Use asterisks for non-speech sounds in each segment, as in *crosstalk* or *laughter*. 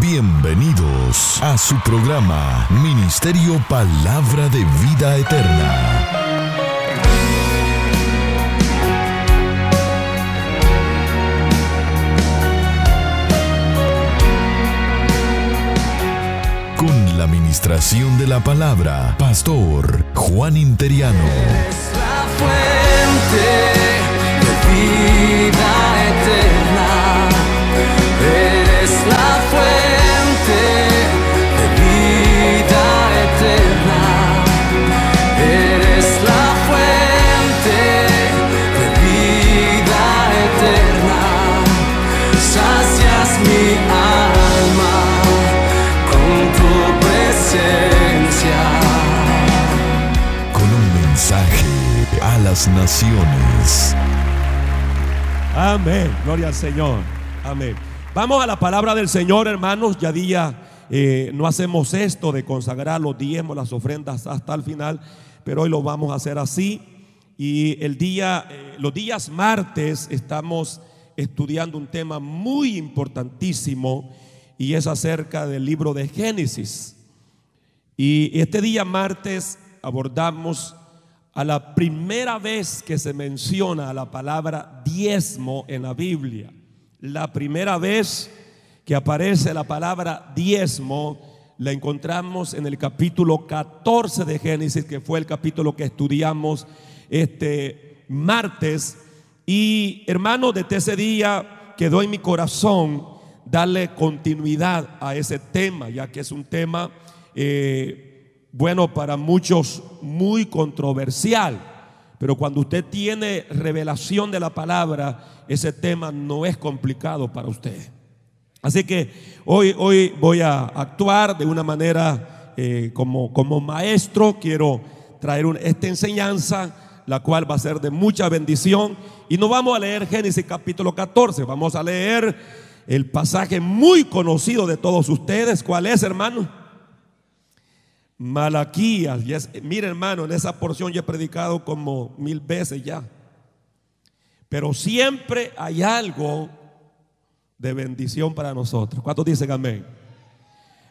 Bienvenidos a su programa Ministerio Palabra de Vida Eterna. Con la administración de la palabra, Pastor Juan Interiano. Naciones. Amén. Gloria al Señor. Amén. Vamos a la palabra del Señor, hermanos. Ya día eh, no hacemos esto de consagrar los diezmos, las ofrendas hasta el final, pero hoy lo vamos a hacer así. Y el día, eh, los días martes estamos estudiando un tema muy importantísimo y es acerca del libro de Génesis. Y este día martes abordamos a la primera vez que se menciona la palabra diezmo en la Biblia. La primera vez que aparece la palabra diezmo la encontramos en el capítulo 14 de Génesis, que fue el capítulo que estudiamos este martes. Y hermano, desde ese día quedó en mi corazón darle continuidad a ese tema, ya que es un tema eh, bueno para muchos muy controversial. Pero cuando usted tiene revelación de la palabra, ese tema no es complicado para usted. Así que hoy, hoy voy a actuar de una manera eh, como, como maestro. Quiero traer esta enseñanza, la cual va a ser de mucha bendición. Y no vamos a leer Génesis capítulo 14, vamos a leer el pasaje muy conocido de todos ustedes. ¿Cuál es, hermano? Malaquías. Y es- mire, hermano, en esa porción yo he predicado como mil veces ya. Pero siempre hay algo de bendición para nosotros. ¿Cuántos dicen amén?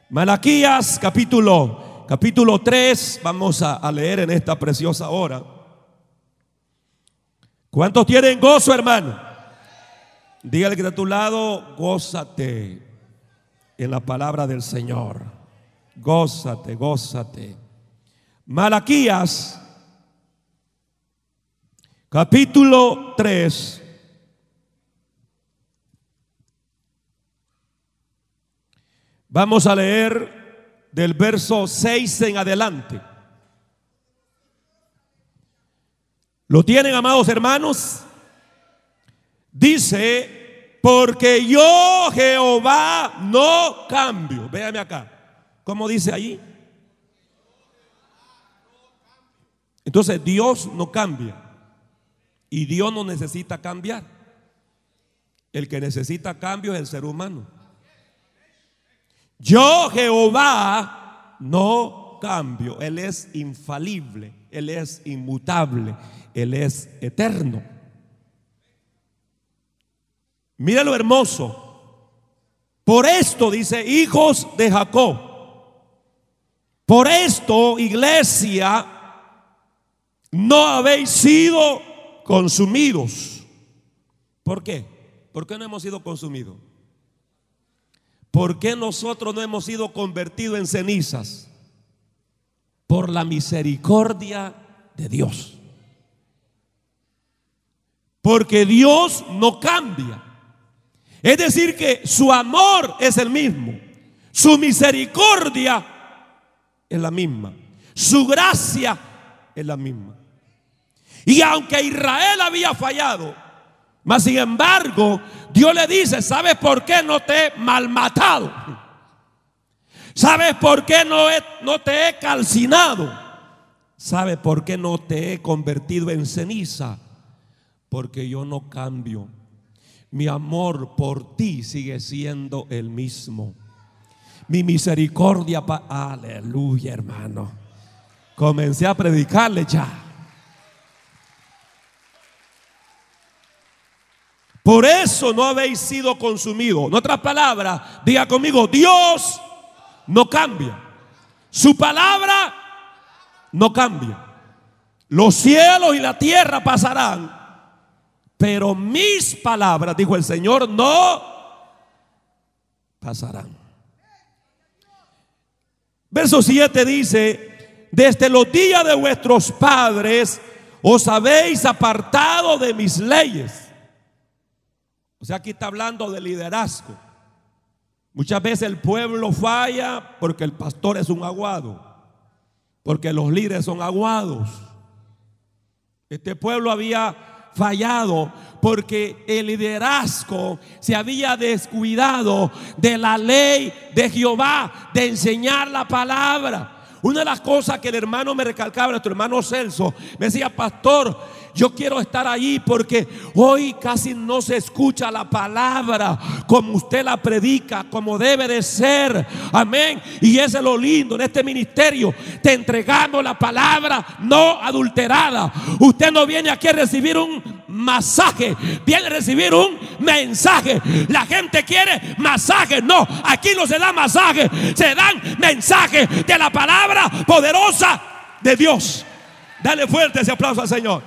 Malaquías capítulo, capítulo 3, vamos a, a leer en esta preciosa hora. ¿Cuántos tienen gozo, hermano? Dígale que de tu lado, gózate en la palabra del Señor. Gózate, gózate. Malaquías capítulo 3. Vamos a leer del verso 6 en adelante. ¿Lo tienen, amados hermanos? Dice, porque yo Jehová no cambio. Véame acá. ¿Cómo dice ahí? Entonces Dios no cambia. Y Dios no necesita cambiar. El que necesita cambio es el ser humano. Yo Jehová no cambio. Él es infalible. Él es inmutable. Él es eterno. Mira lo hermoso. Por esto dice, hijos de Jacob. Por esto, iglesia, no habéis sido consumidos. ¿Por qué? ¿Por qué no hemos sido consumidos? ¿Por qué nosotros no hemos sido convertidos en cenizas? Por la misericordia de Dios. Porque Dios no cambia. Es decir, que su amor es el mismo. Su misericordia es la misma. Su gracia es la misma. Y aunque Israel había fallado, mas sin embargo, Dios le dice, ¿sabes por qué no te he malmatado? ¿Sabes por qué no, no te he calcinado? ¿Sabes por qué no te he convertido en ceniza? Porque yo no cambio. Mi amor por ti sigue siendo el mismo. Mi misericordia, aleluya, hermano. Comencé a predicarle ya. Por eso no habéis sido consumidos. En otras palabras, diga conmigo, Dios no cambia. Su palabra no cambia. Los cielos y la tierra pasarán, pero mis palabras, dijo el Señor, no pasarán. Verso 7 dice, desde los días de vuestros padres os habéis apartado de mis leyes. O sea, aquí está hablando de liderazgo. Muchas veces el pueblo falla porque el pastor es un aguado, porque los líderes son aguados. Este pueblo había fallado porque el liderazgo se había descuidado de la ley de Jehová, de enseñar la palabra. Una de las cosas que el hermano me recalcaba, nuestro hermano Celso, me decía, pastor, yo quiero estar ahí porque hoy casi no se escucha la palabra como usted la predica, como debe de ser. Amén. Y eso es lo lindo en este ministerio. Te entregamos la palabra no adulterada. Usted no viene aquí a recibir un masaje, viene a recibir un mensaje. La gente quiere masaje. No, aquí no se da masaje, se dan mensajes de la palabra poderosa de Dios. Dale fuerte ese aplauso al Señor.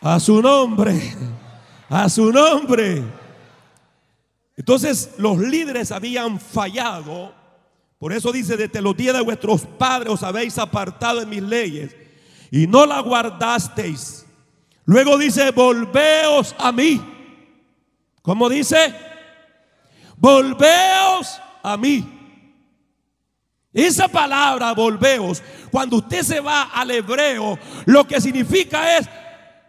A su nombre, a su nombre. Entonces los líderes habían fallado. Por eso dice, desde los días de vuestros padres os habéis apartado de mis leyes y no la guardasteis. Luego dice, volveos a mí. ¿Cómo dice? Volveos a mí. Esa palabra, volveos, cuando usted se va al hebreo, lo que significa es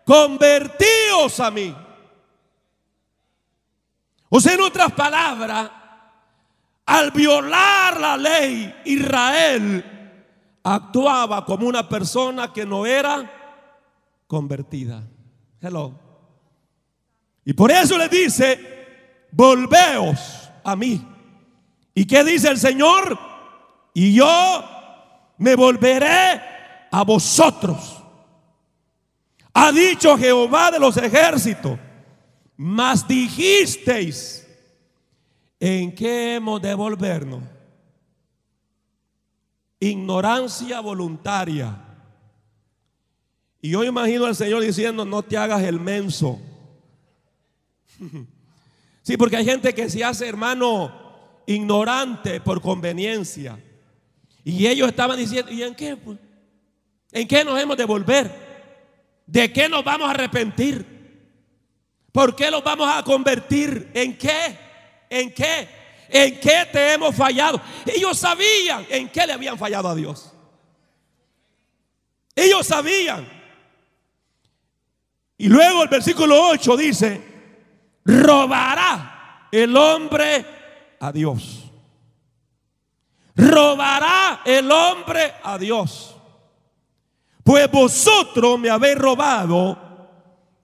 convertíos a mí. O sea, en otras palabras, al violar la ley, Israel actuaba como una persona que no era convertida. Hello. Y por eso le dice, volveos a mí. ¿Y qué dice el Señor? Y yo me volveré a vosotros. Ha dicho Jehová de los ejércitos, mas dijisteis, ¿en qué hemos de volvernos? Ignorancia voluntaria. Y yo imagino al Señor diciendo, no te hagas el menso. *laughs* Sí, porque hay gente que se hace hermano ignorante por conveniencia. Y ellos estaban diciendo, ¿y en qué? Pues? ¿En qué nos hemos de volver? ¿De qué nos vamos a arrepentir? ¿Por qué nos vamos a convertir? ¿En qué? ¿En qué? ¿En qué te hemos fallado? Ellos sabían en qué le habían fallado a Dios. Ellos sabían. Y luego el versículo 8 dice, robará el hombre a Dios. Robará el hombre a Dios. Pues vosotros me habéis robado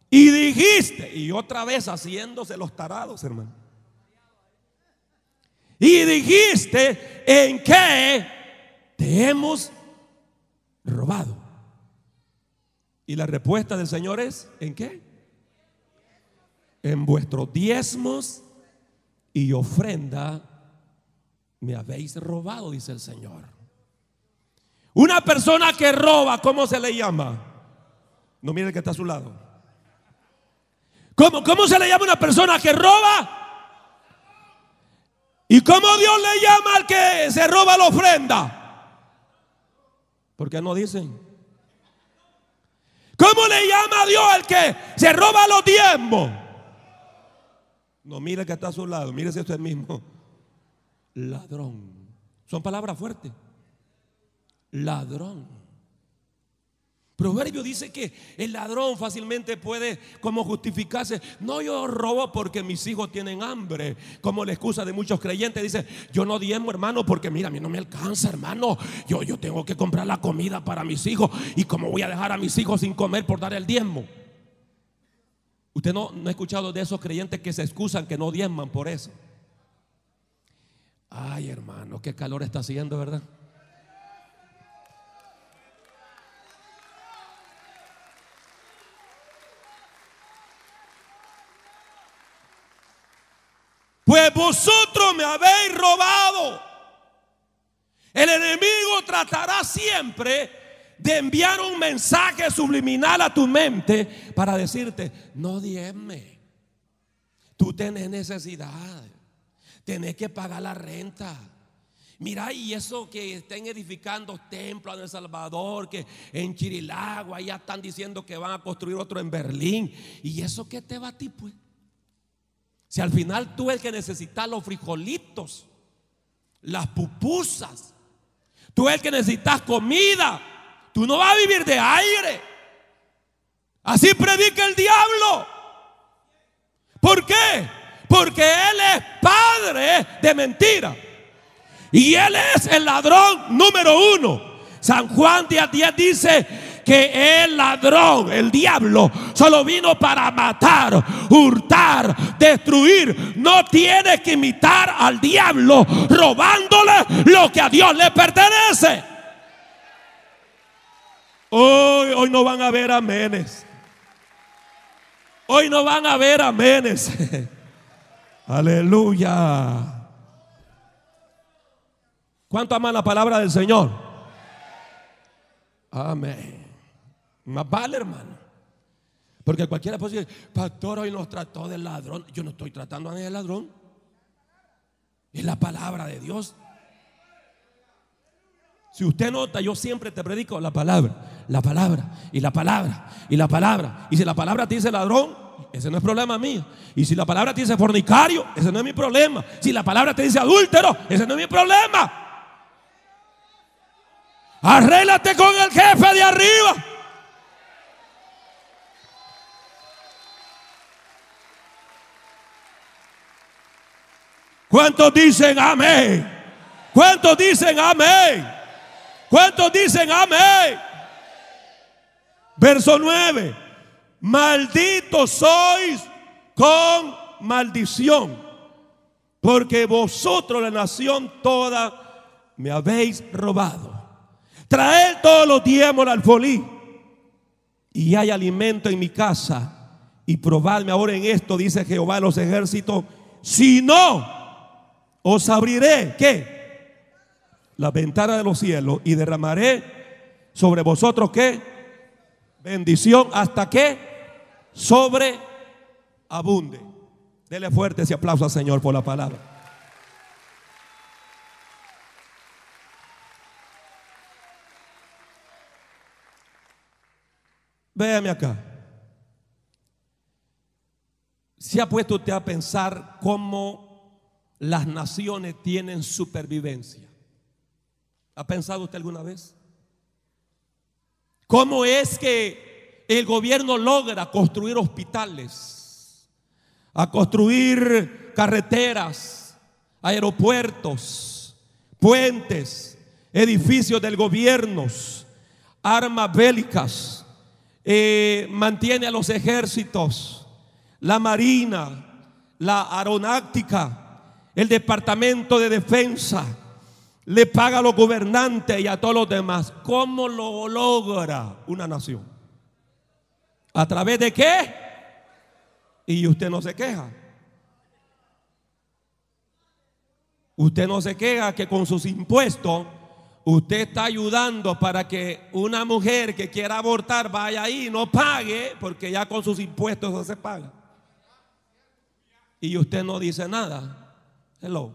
y dijiste, y otra vez haciéndose los tarados, hermano. Y dijiste, ¿en qué te hemos robado? Y la respuesta del Señor es, ¿en qué? En vuestros diezmos y ofrenda me habéis robado, dice el Señor. Una persona que roba, ¿cómo se le llama? No mire que está a su lado. ¿Cómo, ¿Cómo se le llama una persona que roba? ¿Y cómo Dios le llama al que se roba la ofrenda? ¿Por qué no dicen? ¿Cómo le llama a Dios al que se roba los diezmos? No mire que está a su lado, mire si usted mismo. Ladrón. Son palabras fuertes ladrón. Proverbio dice que el ladrón fácilmente puede como justificarse. No, yo robo porque mis hijos tienen hambre. Como la excusa de muchos creyentes. Dice, yo no diezmo hermano porque mira, a mí no me alcanza hermano. Yo, yo tengo que comprar la comida para mis hijos. Y como voy a dejar a mis hijos sin comer por dar el diezmo. Usted no, no ha escuchado de esos creyentes que se excusan que no diezman por eso. Ay hermano, qué calor está haciendo, ¿verdad? Pues vosotros me habéis robado. El enemigo tratará siempre de enviar un mensaje subliminal a tu mente para decirte, no diezme, tú tenés necesidad, tenés que pagar la renta. Mira, y eso que estén edificando templos en El Salvador, que en Chirilagua ya están diciendo que van a construir otro en Berlín. ¿Y eso qué te va a ti, pues? Si al final tú el que necesitas los frijolitos, las pupusas, tú el que necesitas comida, tú no vas a vivir de aire. Así predica el diablo. ¿Por qué? Porque él es padre de mentira. Y él es el ladrón número uno. San Juan 10, 10 dice que el ladrón, el diablo, solo vino para matar, hurtar, destruir. No tiene que imitar al diablo robándole lo que a Dios le pertenece. Hoy, hoy no van a ver amenes. Hoy no van a ver amenes. *laughs* Aleluya. ¿Cuánto aman la palabra del Señor? Amén. Más vale, hermano. Porque cualquiera puede decir, pastor, hoy nos trató de ladrón. Yo no estoy tratando a nadie de ladrón. Es la palabra de Dios. Si usted nota, yo siempre te predico la palabra, la palabra, y la palabra, y la palabra. Y si la palabra te dice ladrón, ese no es problema mío. Y si la palabra te dice fornicario, ese no es mi problema. Si la palabra te dice adúltero, ese no es mi problema. Arréglate con el jefe de arriba. ¿Cuántos dicen amén? ¿Cuántos dicen amén? ¿Cuántos dicen amén? Verso 9. Malditos sois con maldición, porque vosotros la nación toda me habéis robado. Traed todos los diezmos al alfolí y hay alimento en mi casa. Y probadme ahora en esto, dice Jehová de los ejércitos. Si no, os abriré, ¿qué? La ventana de los cielos y derramaré sobre vosotros, ¿qué? Bendición hasta que sobreabunde. Dele fuerte ese aplauso al Señor por la palabra. Véame acá. ¿Se ha puesto usted a pensar cómo las naciones tienen supervivencia? ¿Ha pensado usted alguna vez? ¿Cómo es que el gobierno logra construir hospitales, a construir carreteras, aeropuertos, puentes, edificios del gobierno, armas bélicas? Eh, mantiene a los ejércitos, la marina, la aeronáutica, el departamento de defensa, le paga a los gobernantes y a todos los demás. ¿Cómo lo logra una nación? ¿A través de qué? Y usted no se queja. Usted no se queja que con sus impuestos Usted está ayudando para que una mujer que quiera abortar vaya ahí y no pague, porque ya con sus impuestos no se paga. Y usted no dice nada. Hello.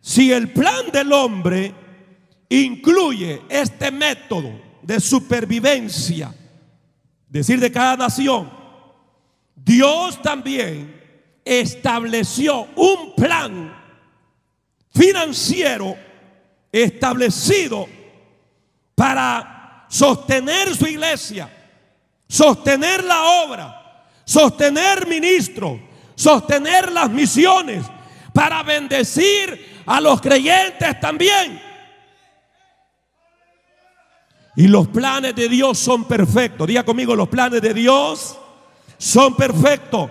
Si el plan del hombre incluye este método de supervivencia, decir de cada nación, Dios también estableció un plan financiero establecido para sostener su iglesia, sostener la obra, sostener ministros, sostener las misiones, para bendecir a los creyentes también. Y los planes de Dios son perfectos. Diga conmigo, los planes de Dios son perfectos,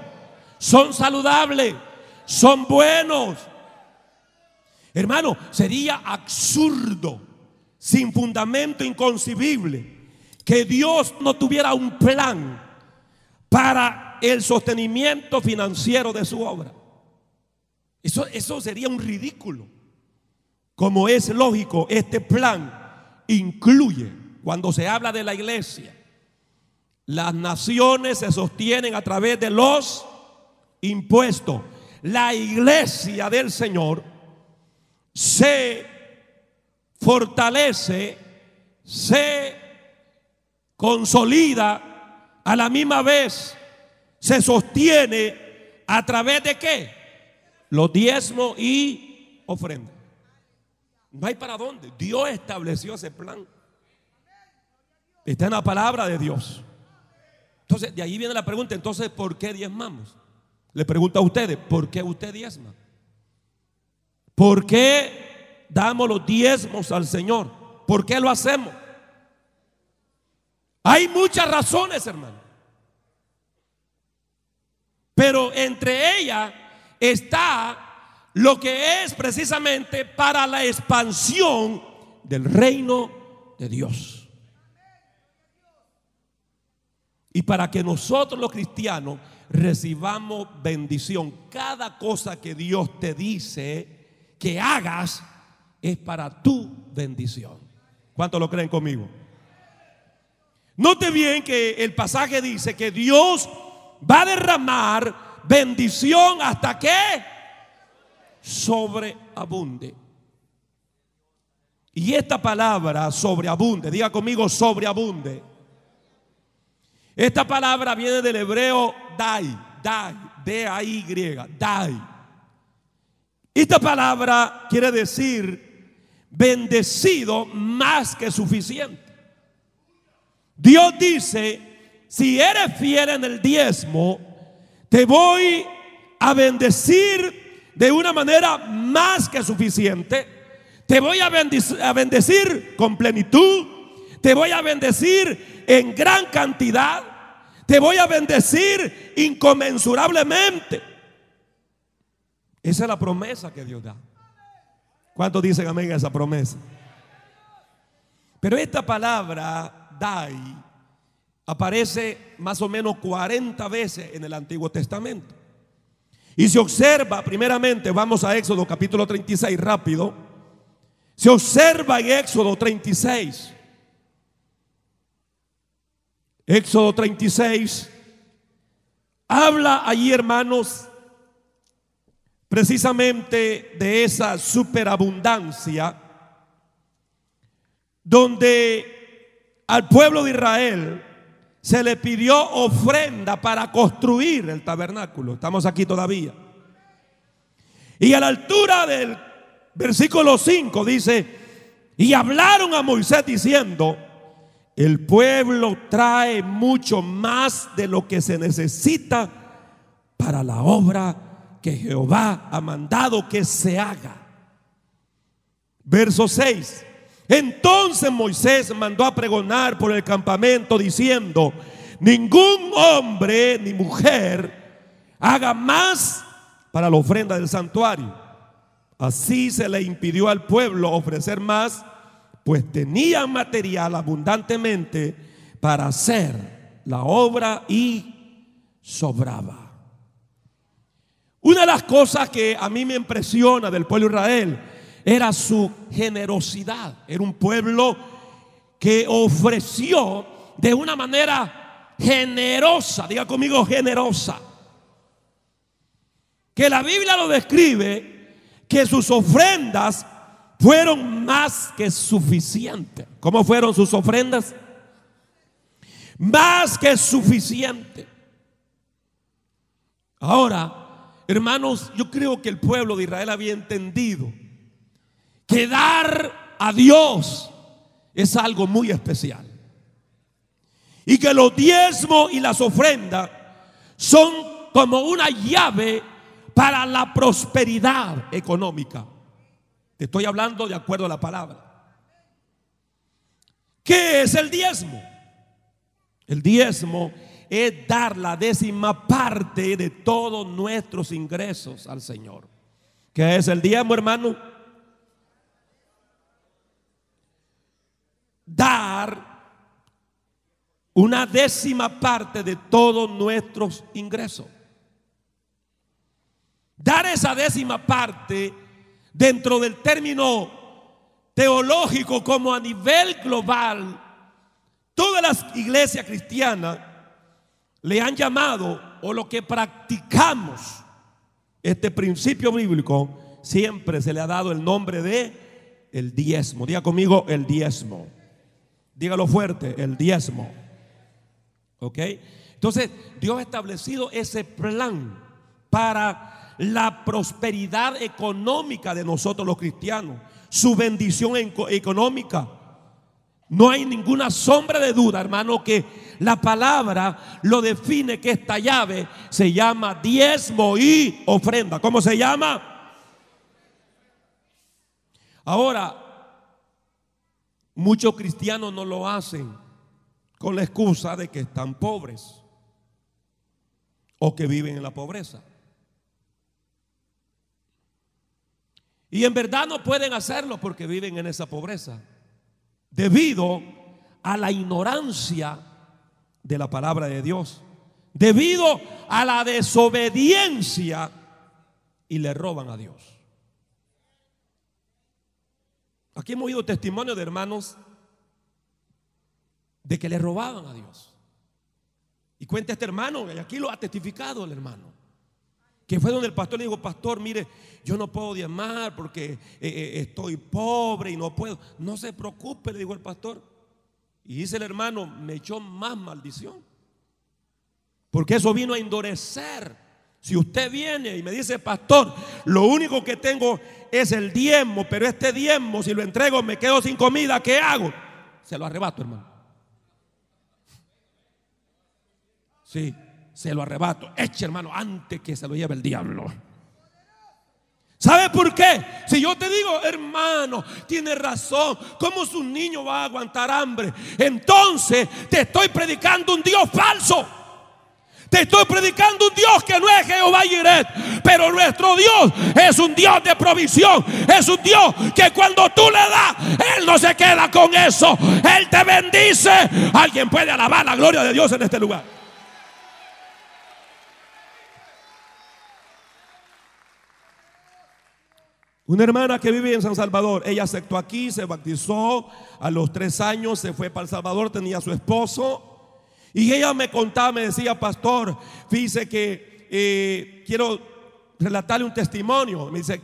son saludables, son buenos, Hermano, sería absurdo, sin fundamento inconcebible, que Dios no tuviera un plan para el sostenimiento financiero de su obra. Eso, eso sería un ridículo. Como es lógico, este plan incluye, cuando se habla de la iglesia, las naciones se sostienen a través de los impuestos. La iglesia del Señor se fortalece, se consolida, a la misma vez se sostiene a través de qué? Los diezmos y ofrendas. No hay para dónde. Dios estableció ese plan. Está en la palabra de Dios. Entonces, de ahí viene la pregunta, entonces, ¿por qué diezmamos? Le pregunto a ustedes, ¿por qué usted diezma? ¿Por qué damos los diezmos al Señor? ¿Por qué lo hacemos? Hay muchas razones, hermano. Pero entre ellas está lo que es precisamente para la expansión del reino de Dios. Y para que nosotros los cristianos recibamos bendición. Cada cosa que Dios te dice que hagas es para tu bendición. ¿Cuántos lo creen conmigo? Note bien que el pasaje dice que Dios va a derramar bendición hasta que sobreabunde. Y esta palabra sobreabunde, diga conmigo sobreabunde. Esta palabra viene del hebreo dai, dai, D-A-Y, dai. Esta palabra quiere decir bendecido más que suficiente. Dios dice, si eres fiel en el diezmo, te voy a bendecir de una manera más que suficiente. Te voy a bendecir, con plenitud. Te voy a bendecir en gran cantidad. Te voy a bendecir inconmensurablemente. Esa es la promesa que Dios da. ¿Cuántos dicen amén a esa promesa? Pero esta palabra, dai, aparece más o menos 40 veces en el Antiguo Testamento. Y se observa, primeramente, vamos a Éxodo capítulo 36, rápido. Se observa en Éxodo 36. Éxodo 36. Habla allí, hermanos, precisamente de esa superabundancia, donde al pueblo de Israel se le pidió ofrenda para construir el tabernáculo. Estamos aquí todavía. Y a la altura del versículo 5 dice, y hablaron a Moisés diciendo, el pueblo trae mucho más de lo que se necesita para la obra que Jehová ha mandado que se haga. Verso 6. Entonces Moisés mandó a pregonar por el campamento diciendo, ningún hombre ni mujer haga más para la ofrenda del santuario. Así se le impidió al pueblo ofrecer más, pues tenían material abundantemente para hacer la obra y sobraba. Una de las cosas que a mí me impresiona del pueblo de Israel era su generosidad. Era un pueblo que ofreció de una manera generosa, diga conmigo generosa. Que la Biblia lo describe que sus ofrendas fueron más que suficientes. ¿Cómo fueron sus ofrendas? Más que suficiente. Ahora, hermanos, yo creo que el pueblo de Israel había entendido que dar a Dios es algo muy especial. Y que los diezmos y las ofrendas son como una llave para la prosperidad económica. Te estoy hablando de acuerdo a la palabra. ¿Qué es el diezmo? El diezmo es dar la décima parte de todos nuestros ingresos al Señor. ¿Qué es el diezmo, hermano? Dar una décima parte de todos nuestros ingresos. Dar esa décima parte dentro del término teológico como a nivel global, todas las iglesias cristianas le han llamado o lo que practicamos este principio bíblico siempre se le ha dado el nombre de el diezmo. Diga conmigo el diezmo. Dígalo fuerte, el diezmo. ¿Ok? Entonces, Dios ha establecido ese plan para la prosperidad económica de nosotros los cristianos, su bendición económica. No hay ninguna sombra de duda, hermano, que la palabra lo define que esta llave se llama diezmo y ofrenda. ¿Cómo se llama? Ahora, muchos cristianos no lo hacen con la excusa de que están pobres o que viven en la pobreza. Y en verdad no pueden hacerlo porque viven en esa pobreza, debido a la ignorancia de la palabra de Dios, debido a la desobediencia y le roban a Dios. Aquí hemos oído testimonio de hermanos de que le robaban a Dios. Y cuenta este hermano, y aquí lo ha testificado el hermano, que fue donde el pastor le dijo, pastor, mire, yo no puedo diezmar porque eh, eh, estoy pobre y no puedo. No se preocupe, le dijo el pastor. Y dice el hermano, me echó más maldición. Porque eso vino a endurecer. Si usted viene y me dice, pastor, lo único que tengo es el diezmo, pero este diezmo, si lo entrego, me quedo sin comida, ¿qué hago? Se lo arrebato, hermano. Sí, se lo arrebato. Eche, hermano, antes que se lo lleve el diablo. ¿Sabe por qué? Si yo te digo, hermano, tiene razón, ¿cómo su niño va a aguantar hambre? Entonces te estoy predicando un Dios falso. Te estoy predicando un Dios que no es Jehová Jireh, pero nuestro Dios es un Dios de provisión. Es un Dios que cuando tú le das, Él no se queda con eso. Él te bendice. Alguien puede alabar la gloria de Dios en este lugar. Una hermana que vive en San Salvador, ella aceptó aquí, se bautizó, a los tres años se fue para El Salvador, tenía a su esposo. Y ella me contaba, me decía, pastor, fíjese que eh, quiero relatarle un testimonio. Me dice,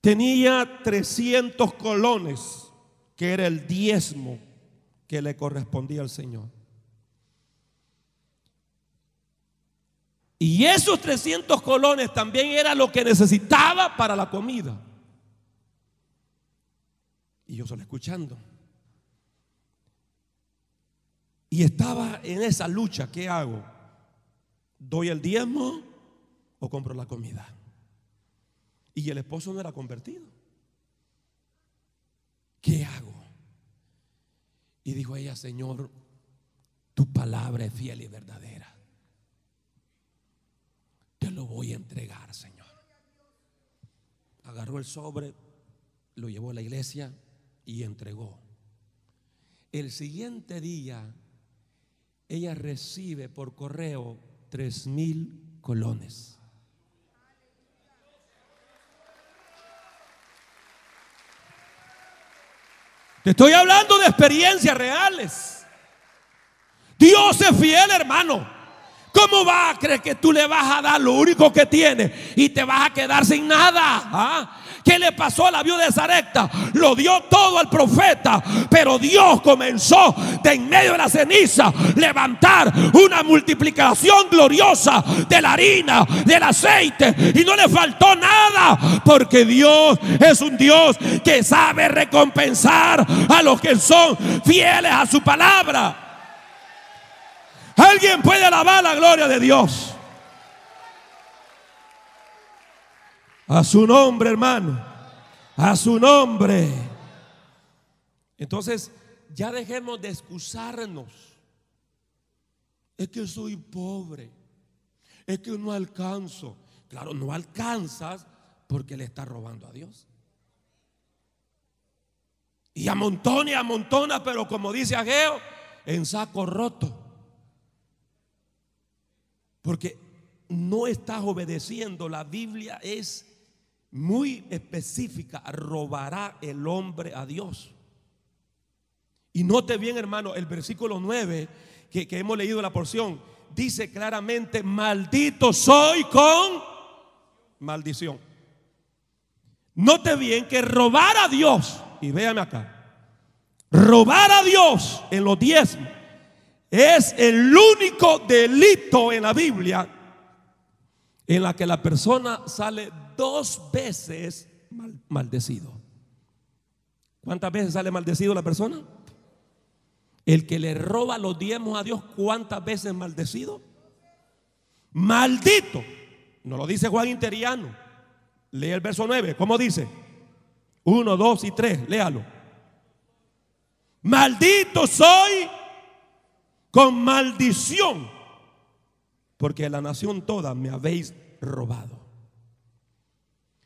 tenía 300 colones, que era el diezmo que le correspondía al Señor. Y esos 300 colones también era lo que necesitaba para la comida. Y yo solo escuchando. Y estaba en esa lucha, ¿qué hago? ¿Doy el diezmo o compro la comida? Y el esposo no era convertido. ¿Qué hago? Y dijo ella, Señor, tu palabra es fiel y verdadera te lo voy a entregar, Señor. Agarró el sobre, lo llevó a la iglesia y entregó. El siguiente día, ella recibe por correo tres mil colones. Te estoy hablando de experiencias reales. Dios es fiel, hermano. ¿Cómo va a creer que tú le vas a dar lo único que tiene y te vas a quedar sin nada? ¿Ah? ¿Qué le pasó a la viuda de Zarepta? Lo dio todo al profeta, pero Dios comenzó de en medio de la ceniza levantar una multiplicación gloriosa de la harina, del aceite y no le faltó nada, porque Dios es un Dios que sabe recompensar a los que son fieles a su palabra. Alguien puede alabar la gloria de Dios. A su nombre, hermano. A su nombre. Entonces, ya dejemos de excusarnos. Es que soy pobre. Es que no alcanzo. Claro, no alcanzas porque le está robando a Dios. Y amontona y amontona, pero como dice Ageo, en saco roto. Porque no estás obedeciendo. La Biblia es muy específica. Robará el hombre a Dios. Y note bien, hermano, el versículo 9 que, que hemos leído la porción. Dice claramente, maldito soy con maldición. Note bien que robar a Dios, y véame acá, robar a Dios en los diezmos es el único delito en la Biblia en la que la persona sale dos veces mal- maldecido. ¿Cuántas veces sale maldecido la persona? El que le roba los diezmos a Dios, ¿cuántas veces maldecido? Maldito. No lo dice Juan Interiano. Lee el verso 9. ¿Cómo dice? Uno, dos y tres. Léalo. Maldito soy con maldición, porque la nación toda me habéis robado.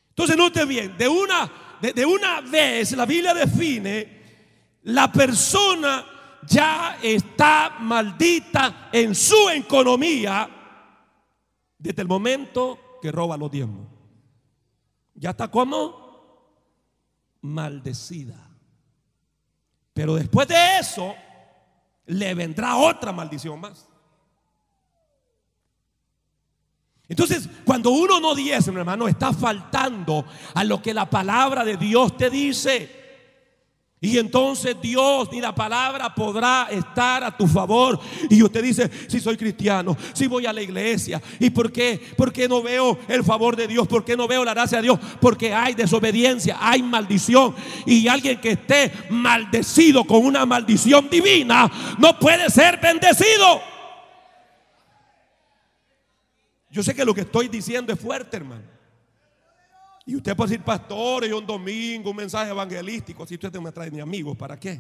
Entonces, note bien, de una, de, de una vez la Biblia define, la persona ya está maldita en su economía desde el momento que roba los diezmos. Ya está como maldecida. Pero después de eso, le vendrá otra maldición más. Entonces, cuando uno no diezma, hermano, está faltando a lo que la palabra de Dios te dice. Y entonces Dios ni la palabra podrá estar a tu favor. Y usted dice, si soy cristiano, si voy a la iglesia. ¿Y por qué? Porque no veo el favor de Dios, porque no veo la gracia de Dios, porque hay desobediencia, hay maldición. Y alguien que esté maldecido con una maldición divina no puede ser bendecido. Yo sé que lo que estoy diciendo es fuerte, hermano. Y usted puede decir, pastor, y un domingo, un mensaje evangelístico. Si usted no me trae ni amigos, ¿para qué?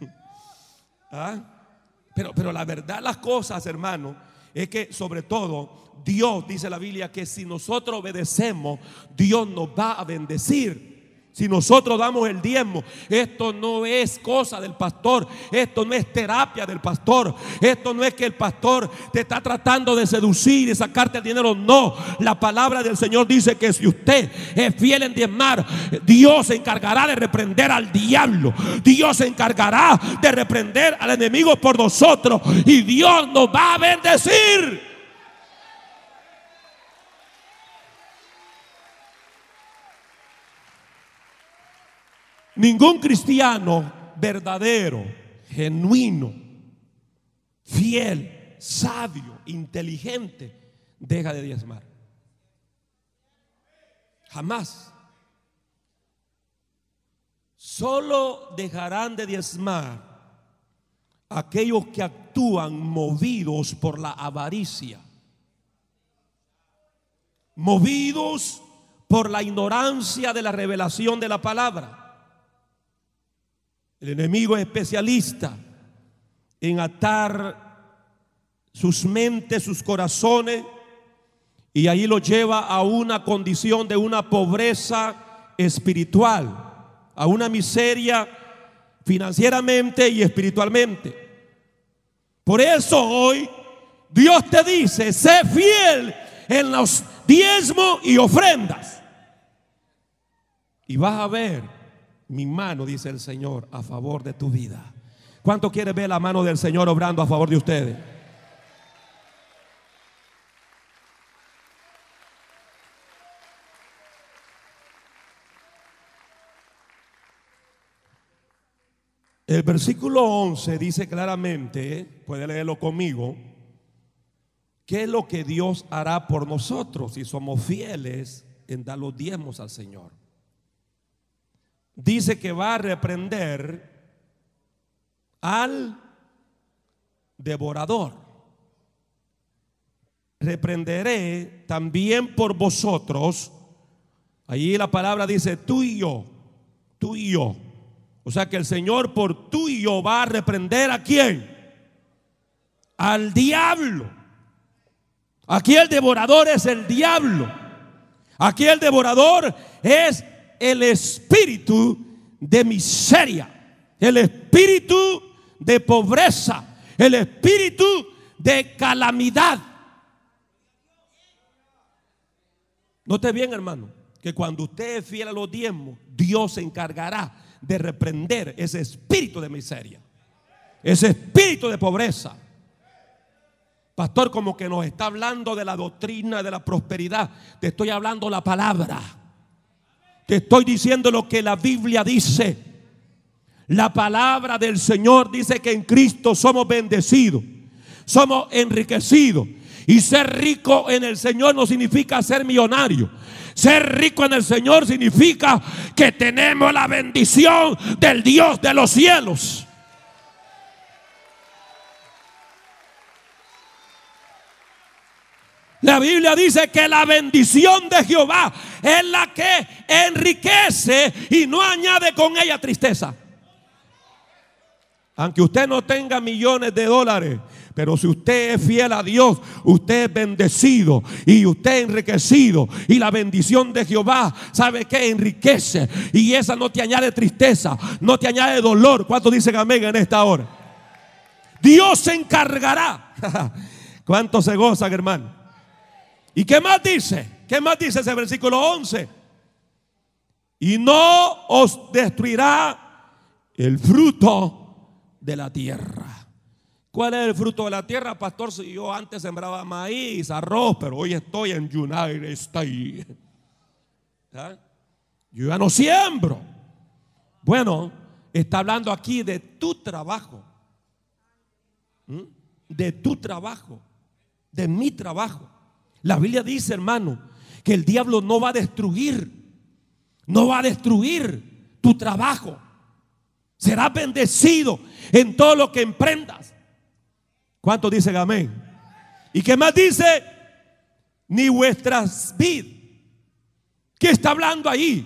*laughs* ¿Ah? Pero, pero la verdad, las cosas, hermano, es que sobre todo Dios, dice la Biblia, que si nosotros obedecemos, Dios nos va a bendecir. Si nosotros damos el diezmo, esto no es cosa del pastor, esto no es terapia del pastor, esto no es que el pastor te está tratando de seducir y sacarte el dinero, no. La palabra del Señor dice que si usted es fiel en diezmar, Dios se encargará de reprender al diablo, Dios se encargará de reprender al enemigo por nosotros y Dios nos va a bendecir. Ningún cristiano verdadero, genuino, fiel, sabio, inteligente, deja de diezmar. Jamás. Solo dejarán de diezmar aquellos que actúan movidos por la avaricia, movidos por la ignorancia de la revelación de la palabra. El enemigo es especialista en atar sus mentes, sus corazones, y ahí lo lleva a una condición de una pobreza espiritual, a una miseria financieramente y espiritualmente. Por eso hoy Dios te dice, sé fiel en los diezmos y ofrendas. Y vas a ver mi mano, dice el Señor, a favor de tu vida. ¿Cuánto quiere ver la mano del Señor obrando a favor de ustedes? El versículo 11 dice claramente, puede leerlo conmigo, ¿qué es lo que Dios hará por nosotros si somos fieles en dar los diezmos al Señor? Dice que va a reprender al devorador. Reprenderé también por vosotros. Allí la palabra dice tú y yo, tú y yo. O sea que el Señor por tú y yo va a reprender a quién? Al diablo. Aquí el devorador es el diablo. Aquí el devorador es el espíritu de miseria. El espíritu de pobreza, el espíritu de calamidad. Note bien, hermano, que cuando usted es fiel a los diezmos, Dios se encargará de reprender ese espíritu de miseria, ese espíritu de pobreza. Pastor, como que nos está hablando de la doctrina de la prosperidad. Te estoy hablando la palabra. Te estoy diciendo lo que la Biblia dice. La palabra del Señor dice que en Cristo somos bendecidos, somos enriquecidos. Y ser rico en el Señor no significa ser millonario. Ser rico en el Señor significa que tenemos la bendición del Dios de los cielos. La Biblia dice que la bendición de Jehová es la que enriquece y no añade con ella tristeza. Aunque usted no tenga millones de dólares, pero si usted es fiel a Dios, usted es bendecido y usted es enriquecido. Y la bendición de Jehová, ¿sabe qué? Enriquece. Y esa no te añade tristeza, no te añade dolor. ¿Cuánto dice amén en esta hora? Dios se encargará. *laughs* ¿Cuánto se gozan, hermano? ¿Y qué más dice? ¿Qué más dice ese versículo 11? Y no os destruirá el fruto de la tierra. ¿Cuál es el fruto de la tierra, pastor? Si yo antes sembraba maíz, arroz, pero hoy estoy en United States. ¿Ah? Yo ya no siembro. Bueno, está hablando aquí de tu trabajo. ¿Mm? De tu trabajo. De mi trabajo. La Biblia dice, hermano, que el diablo no va a destruir, no va a destruir tu trabajo. Serás bendecido en todo lo que emprendas. ¿Cuántos dicen amén? ¿Y qué más dice? Ni vuestras vidas. ¿Qué está hablando ahí?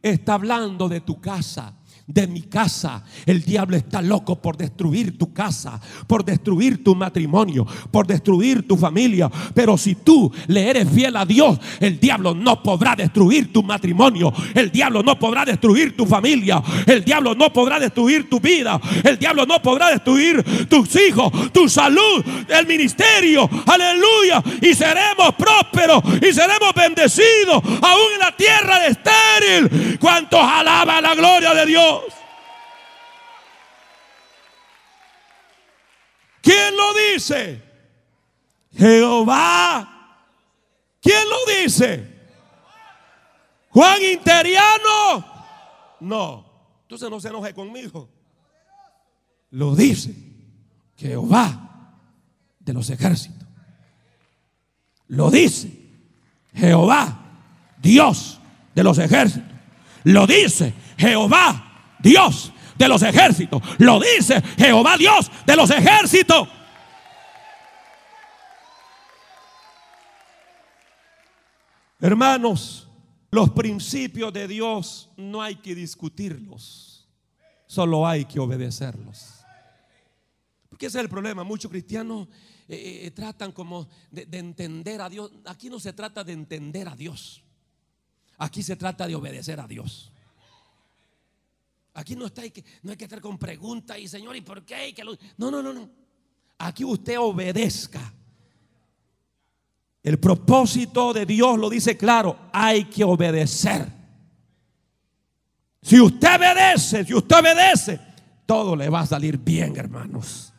Está hablando de tu casa de mi casa. El diablo está loco por destruir tu casa, por destruir tu matrimonio, por destruir tu familia. Pero si tú le eres fiel a Dios, el diablo no podrá destruir tu matrimonio. El diablo no podrá destruir tu familia. El diablo no podrá destruir tu vida. El diablo no podrá destruir tus hijos, tu salud, el ministerio. Aleluya. Y seremos prósperos y seremos bendecidos aún en la tierra de estéril. ¿Cuántos alaban la gloria de Dios? ¿Quién lo dice? Jehová. ¿Quién lo dice? Juan Interiano. No. Entonces no se enoje conmigo. Lo dice Jehová de los ejércitos. Lo dice Jehová, Dios de los ejércitos. Lo dice Jehová, Dios de los ejércitos. Lo dice Jehová Dios de los ejércitos. Hermanos, los principios de Dios no hay que discutirlos, solo hay que obedecerlos. Porque ese es el problema. Muchos cristianos eh, eh, tratan como de entender a Dios. Aquí no se trata de entender a Dios. Aquí se trata de obedecer a Dios. Aquí no está, que, no hay que estar con preguntas y Señor, ¿y por qué? no, no, no, no. Aquí usted obedezca. El propósito de Dios lo dice claro, hay que obedecer. Si usted obedece, si usted obedece, todo le va a salir bien, hermanos.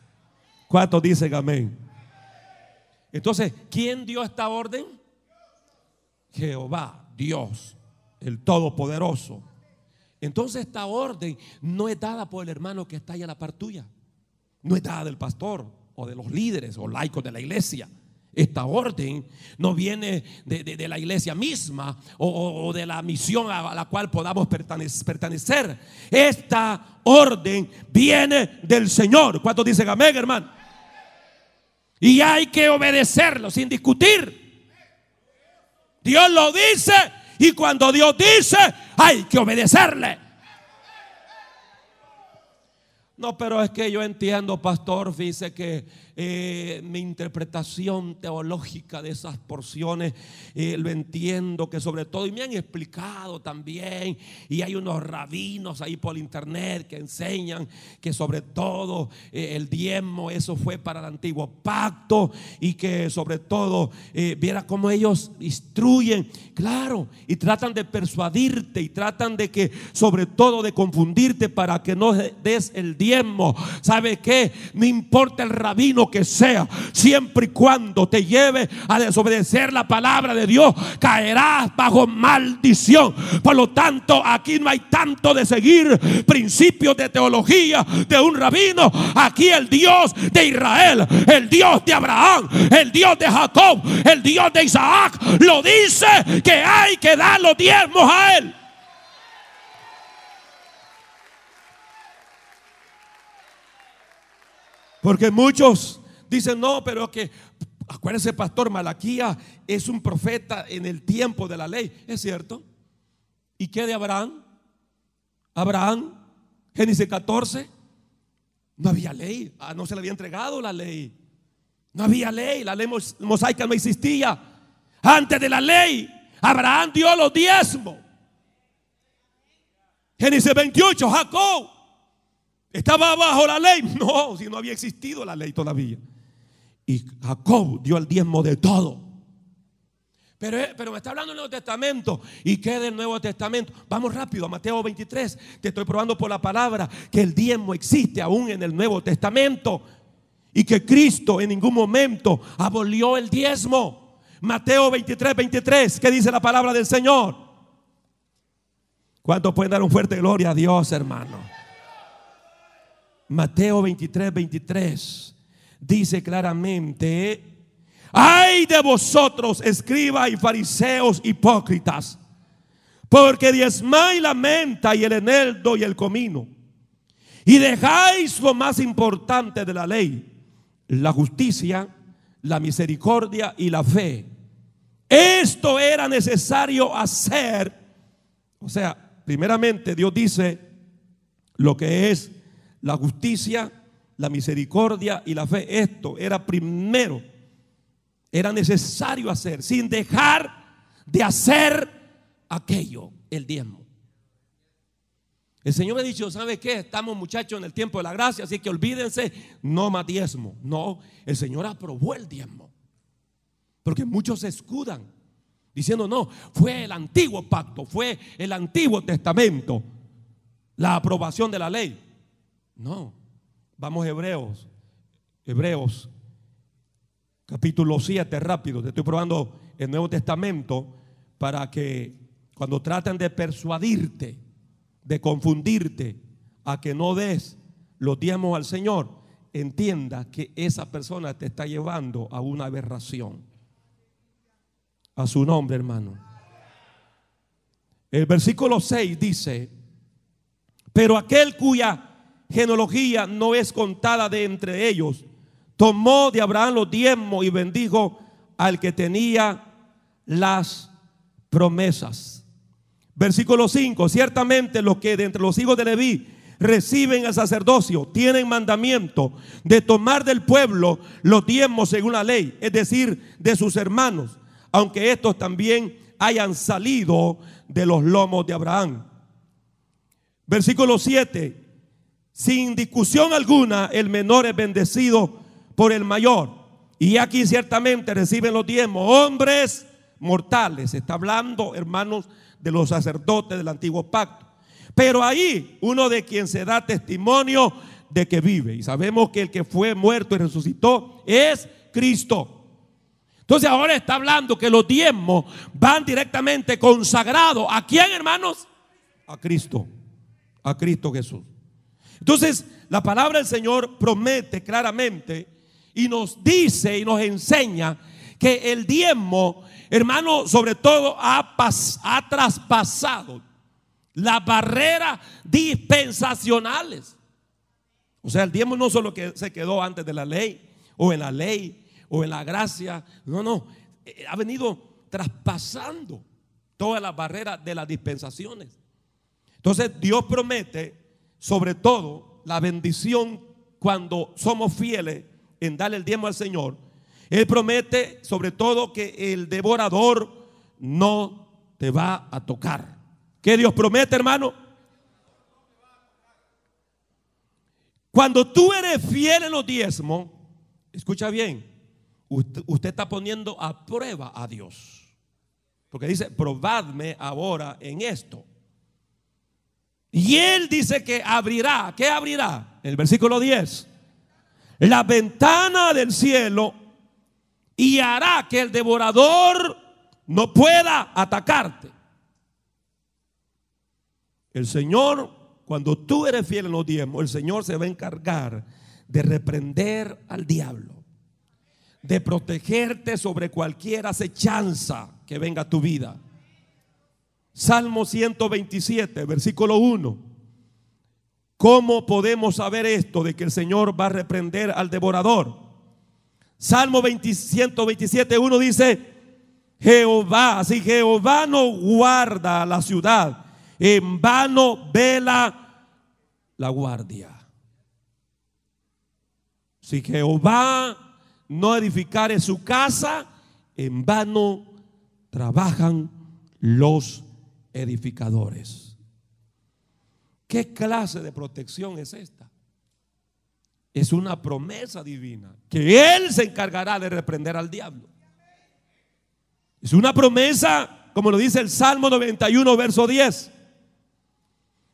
¿Cuántos dicen amén? Entonces, ¿quién dio esta orden? Jehová, Dios, el Todopoderoso. Entonces esta orden no es dada por el hermano que está ahí a la par tuya. No es dada del pastor o de los líderes o laicos de la iglesia. Esta orden no viene de, la iglesia misma o, de la misión a la cual podamos pertenecer. Esta orden viene del Señor. ¿Cuántos dicen amén, hermano? Y hay que obedecerlo sin discutir. Dios lo dice y cuando Dios dice, hay que obedecerle. No, pero es que yo entiendo, pastor, dice que eh, mi interpretación teológica de esas porciones eh, lo entiendo, que sobre todo, y me han explicado también, y hay unos rabinos ahí por internet que enseñan que sobre todo eh, el diezmo, eso fue para el antiguo pacto, y que sobre todo viera cómo ellos instruyen, claro, y tratan de persuadirte, y tratan de que sobre todo de confundirte para que no des el diezmo ¿Sabe qué? No importa el rabino que sea, siempre y cuando te lleve a desobedecer la palabra de Dios, caerás bajo maldición. Por lo tanto, aquí no hay tanto de seguir principios de teología de un rabino. Aquí el Dios de Israel, el Dios de Abraham, el Dios de Jacob, el Dios de Isaac, lo dice que hay que dar los diezmos a él. Porque muchos dicen, no, pero que, acuérdense, pastor, Malaquía es un profeta en el tiempo de la ley. Es cierto. ¿Y qué de Abraham? Abraham, Génesis 14, no había ley, ah, no se le había entregado la ley. No había ley, la ley mosaica no existía. Antes de la ley, Abraham dio los diezmos. Génesis 28, Jacob ¿Estaba bajo la ley? *laughs* No, si no había existido la ley todavía. Y Jacob dio el diezmo de todo. Pero, eh, pero me está hablando del Nuevo Testamento. ¿Y qué del Nuevo Testamento? Vamos rápido a Mateo 23. Te estoy probando por la palabra que el diezmo existe aún en el Nuevo Testamento. Y que Cristo en ningún momento abolió el diezmo. Mateo 23, 23. ¿Qué dice la palabra del Señor? ¿Cuántos pueden dar un fuerte gloria a Dios, hermano? Mateo 23, 23 dice claramente, ay de vosotros, escribas y fariseos hipócritas, porque diezmáis la menta y el eneldo y el comino, y dejáis lo más importante de la ley, la justicia, la misericordia y la fe. Esto era necesario hacer. O sea, primeramente Dios dice lo que es la justicia, la misericordia y la fe. Esto era primero, era necesario hacer, sin dejar de hacer aquello, el diezmo. El Señor me ha dicho, ¿sabe qué? Estamos muchachos en el tiempo de la gracia, así que olvídense, no más diezmo. No, el Señor aprobó el diezmo. Porque muchos se escudan diciendo, no, fue el antiguo pacto, fue el antiguo testamento, la aprobación de la ley. No. Vamos Hebreos. Hebreos capítulo 7, rápido. Te estoy probando el Nuevo Testamento para que cuando traten de persuadirte, de confundirte a que no des los diezmos al Señor, entienda que esa persona te está llevando a una aberración. A su nombre, hermano. El versículo 6 dice, pero aquel cuya genealogía no es contada de entre ellos. Tomó de Abraham los diezmos y bendijo al que tenía las promesas. Versículo 5. Ciertamente los que de entre los hijos de Leví reciben el sacerdocio tienen mandamiento de tomar del pueblo los diezmos según la ley, es decir, de sus hermanos, aunque estos también hayan salido de los lomos de Abraham. Versículo 7. Sin discusión alguna, el menor es bendecido por el mayor. Y aquí ciertamente reciben los diezmos hombres mortales. Está hablando, hermanos, de los sacerdotes del antiguo pacto. Pero ahí uno de quien se da testimonio de que vive. Y sabemos que el que fue muerto y resucitó es Cristo. Entonces ahora está hablando que los diezmos van directamente consagrados. ¿A quién, hermanos? A Cristo. A Cristo Jesús. Entonces, la palabra del Señor promete claramente y nos dice y nos enseña que el diezmo, hermano, sobre todo ha, traspasado las barreras dispensacionales. O sea, el diezmo no solo que se quedó antes de la ley, o en la ley, o en la gracia. No, no. Eh, ha venido traspasando todas las barreras de las dispensaciones. Entonces, Dios promete sobre todo la bendición cuando somos fieles en darle el diezmo al Señor. Él promete sobre todo que el devorador no te va a tocar. ¿Qué Dios promete, hermano? Cuando tú eres fiel en los diezmos, escucha bien, usted, usted está poniendo a prueba a Dios. Porque dice, probadme ahora en esto. Y él dice que abrirá. ¿Qué abrirá? El versículo 10. La ventana del cielo y hará que el devorador no pueda atacarte. El Señor, cuando tú eres fiel en los diezmos, el Señor se va a encargar de reprender al diablo, de protegerte sobre cualquier acechanza que venga a tu vida. Salmo 127, versículo 1. ¿Cómo podemos saber esto de que el Señor va a reprender al devorador? Salmo 127, 1 dice, Jehová, si Jehová no guarda la ciudad, en vano vela la guardia. Si Jehová no edificare su casa, en vano trabajan los edificadores. ¿Qué clase de protección es esta? Es una promesa divina que Él se encargará de reprender al diablo. Es una promesa, como lo dice el Salmo 91, verso 10.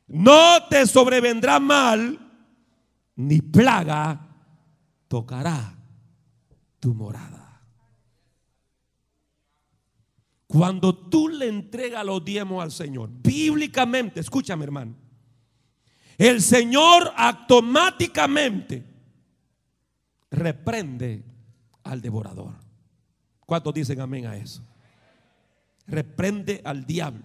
No te sobrevendrá mal, ni plaga tocará tu morada. Cuando tú le entregas los diezmos al Señor, bíblicamente, escúchame hermano, el Señor automáticamente reprende al devorador. ¿Cuántos dicen amén a eso? Reprende al diablo.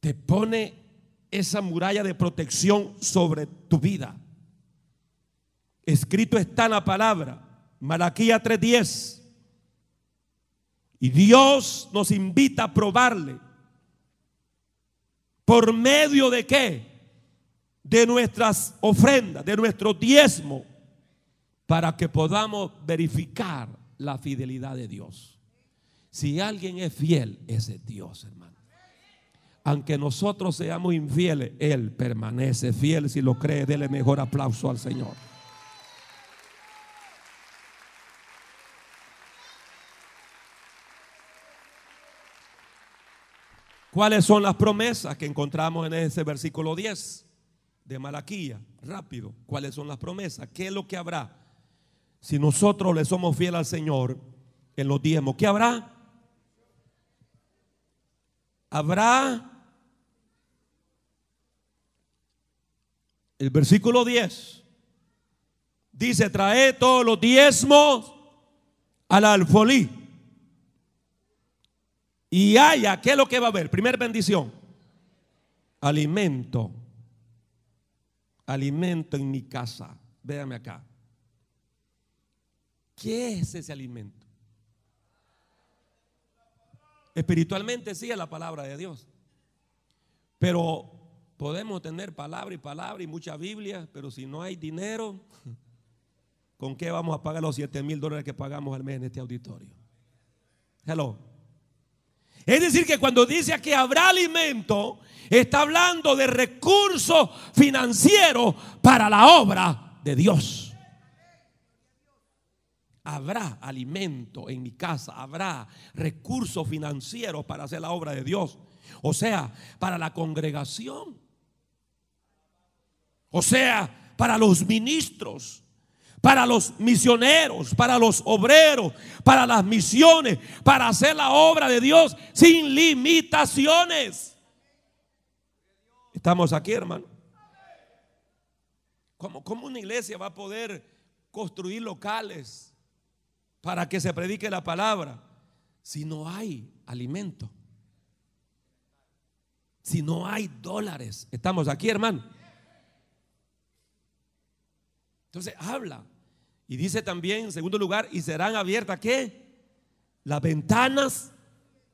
Te pone esa muralla de protección sobre tu vida. Escrito está la palabra, Malaquía 3:10. Y Dios nos invita a probarle. ¿Por medio de qué? De nuestras ofrendas, de nuestro diezmo, para que podamos verificar la fidelidad de Dios. Si alguien es fiel, ese es Dios, hermano. Aunque nosotros seamos infieles, Él permanece fiel. Si lo cree, déle mejor aplauso al Señor. ¿Cuáles son las promesas que encontramos en ese versículo 10 de Malaquía? Rápido, ¿cuáles son las promesas? ¿Qué es lo que habrá? Si nosotros le somos fieles al Señor en los diezmos, ¿qué habrá? Habrá el versículo 10. Dice, trae todos los diezmos al alfolí. Y haya, ¿qué es lo que va a haber? Primer bendición. Alimento. Alimento en mi casa. Véame acá. ¿Qué es ese alimento? Espiritualmente sí es la palabra de Dios. Pero podemos tener palabra y palabra y mucha Biblia, pero si no hay dinero, ¿con qué vamos a pagar los 7 mil dólares que pagamos al mes en este auditorio? Hello. Es decir, que cuando dice que habrá alimento, está hablando de recursos financieros para la obra de Dios. Habrá alimento en mi casa, habrá recursos financieros para hacer la obra de Dios. O sea, para la congregación. O sea, para los ministros para los misioneros, para los obreros, para las misiones, para hacer la obra de Dios sin limitaciones. Estamos aquí, hermano. ¿Cómo, ¿Cómo, una iglesia va a poder construir locales para que se predique la palabra si no hay alimento? Si no hay dólares. Estamos aquí, hermano. Entonces habla. Y dice también, en segundo lugar, y serán abiertas qué? Las ventanas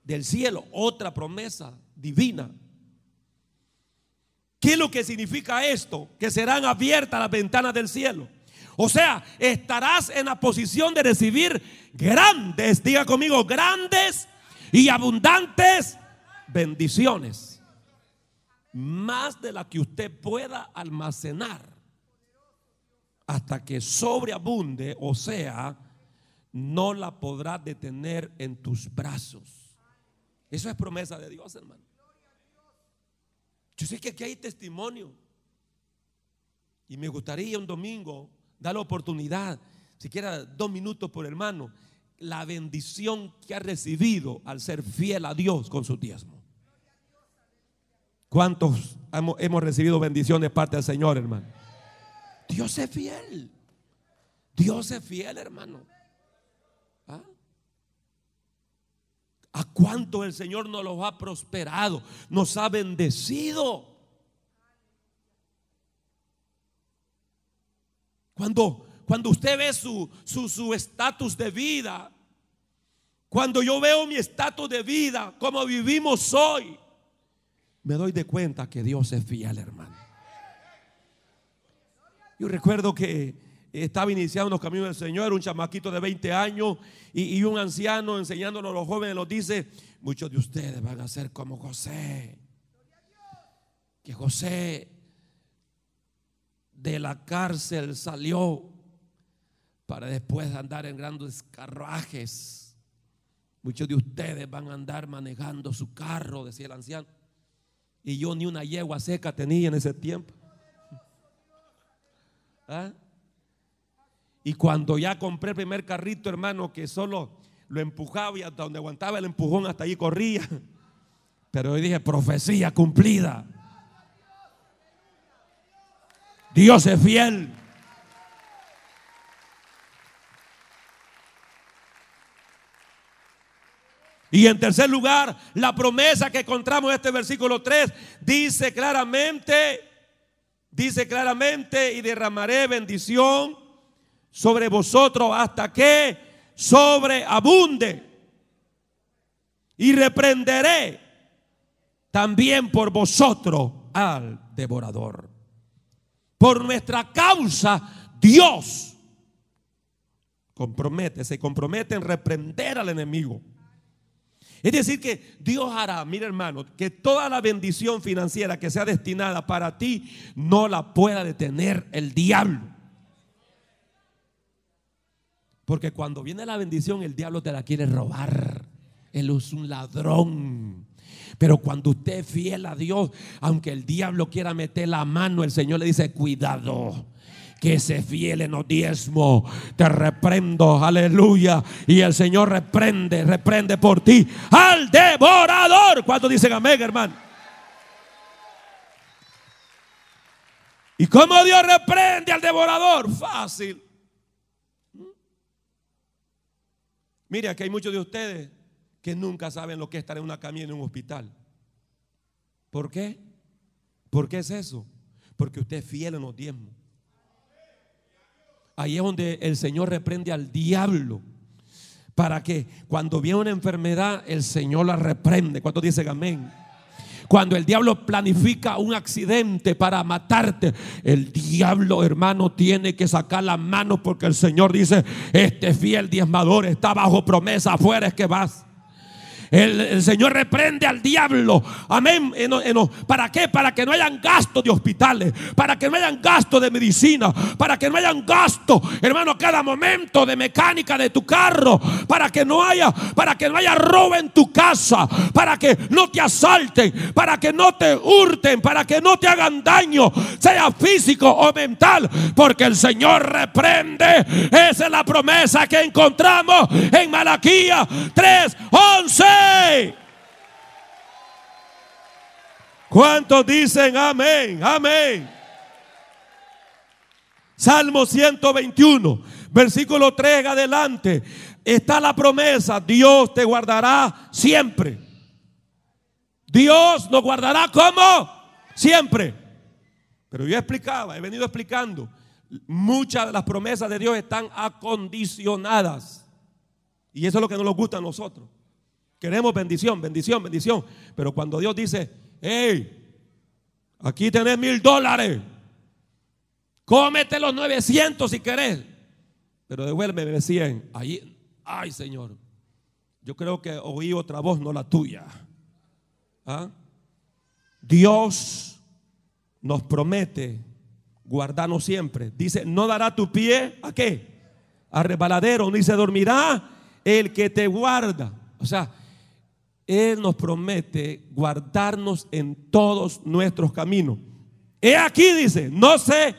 del cielo. Otra promesa divina. ¿Qué es lo que significa esto? Que serán abiertas las ventanas del cielo. O sea, estarás en la posición de recibir grandes, diga conmigo, grandes y abundantes bendiciones. Más de la que usted pueda almacenar. Hasta que sobreabunde, o sea, no la podrás detener en tus brazos. Eso es promesa de Dios, hermano. Yo sé que aquí hay testimonio. Y me gustaría un domingo dar la oportunidad, siquiera dos minutos por hermano, la bendición que ha recibido al ser fiel a Dios con su diezmo. ¿Cuántos hemos, recibido bendición de parte del Señor, hermano? Dios es fiel. Dios es fiel, hermano. ¿Ah? ¿A cuánto el Señor nos los ha prosperado? Nos ha bendecido. Cuando, cuando usted ve su estatus su, de vida, cuando yo veo mi estatus de vida, como vivimos hoy, me doy de cuenta que Dios es fiel, hermano. Yo recuerdo que estaba iniciando los caminos del Señor, un chamaquito de 20 años y, un anciano enseñándonos a los jóvenes, nos dice, muchos de ustedes van a ser como José. Que José de la cárcel salió para después andar en grandes carruajes. Muchos de ustedes van a andar manejando su carro, decía el anciano. Y yo ni una yegua seca tenía en ese tiempo. ¿Ah? Y cuando ya compré el primer carrito, hermano, que solo lo empujaba y hasta donde aguantaba el empujón, hasta allí corría. Pero hoy dije, profecía cumplida. Dios es fiel. Y en tercer lugar, la promesa que encontramos en este versículo 3 dice claramente, dice claramente, y derramaré bendición sobre vosotros hasta que sobreabunde. Y reprenderé también por vosotros al devorador. Por nuestra causa, Dios compromete, se compromete en reprender al enemigo. Es decir, que Dios hará, mira hermano, que toda la bendición financiera que sea destinada para ti no la pueda detener el diablo. Porque cuando viene la bendición, el diablo te la quiere robar. Él es un ladrón. Pero cuando usted es fiel a Dios, aunque el diablo quiera meter la mano, el Señor le dice, cuidado que se fiel en los diezmos. Te reprendo, aleluya. Y el Señor reprende, reprende por ti al devorador. Cuando dicen amén, hermano? ¿Y cómo Dios reprende al devorador? Fácil. Mire, aquí hay muchos de ustedes que nunca saben lo que es estar en una camilla en un hospital. ¿Por qué? ¿Por qué es eso? Porque usted es fiel en los diezmos. Ahí es donde el Señor reprende al diablo. Para que cuando viene una enfermedad, el Señor la reprende. ¿Cuántos dicen amén? Cuando el diablo planifica un accidente para matarte, el diablo, hermano, tiene que sacar las manos porque el Señor dice, este fiel diezmador está bajo promesa, afuera es que vas. El, Señor reprende al diablo. Amén. ¿Para qué? Para que no hayan gasto de hospitales. Para que no hayan gasto de medicina. Para que no hayan gasto, hermano, cada momento de mecánica de tu carro. Para que no haya, para que no haya robo en tu casa. Para que no te asalten. Para que no te hurten. Para que no te hagan daño. Sea físico o mental. Porque el Señor reprende. Esa es la promesa que encontramos en Malaquía 3:11. ¿Cuántos dicen amén? Amén. Salmo 121, versículo 3 adelante. Está la promesa, Dios te guardará siempre. Dios nos guardará como siempre. Pero yo explicaba, he venido explicando, muchas de las promesas de Dios están acondicionadas. Y eso es lo que no nos gusta a nosotros. Queremos bendición, bendición, bendición. Pero cuando Dios dice, hey, Aquí tenés mil dólares. Cómete los 900 si querés. Pero devuélveme 100. Ahí, ay Señor. Yo creo que oí otra voz, no la tuya. ¿Ah? Dios nos promete guardarnos siempre. Dice, no dará tu pie a qué? A resbaladero, ni se dormirá el que te guarda. O sea, Él nos promete guardarnos en todos nuestros caminos. He aquí, dice, no se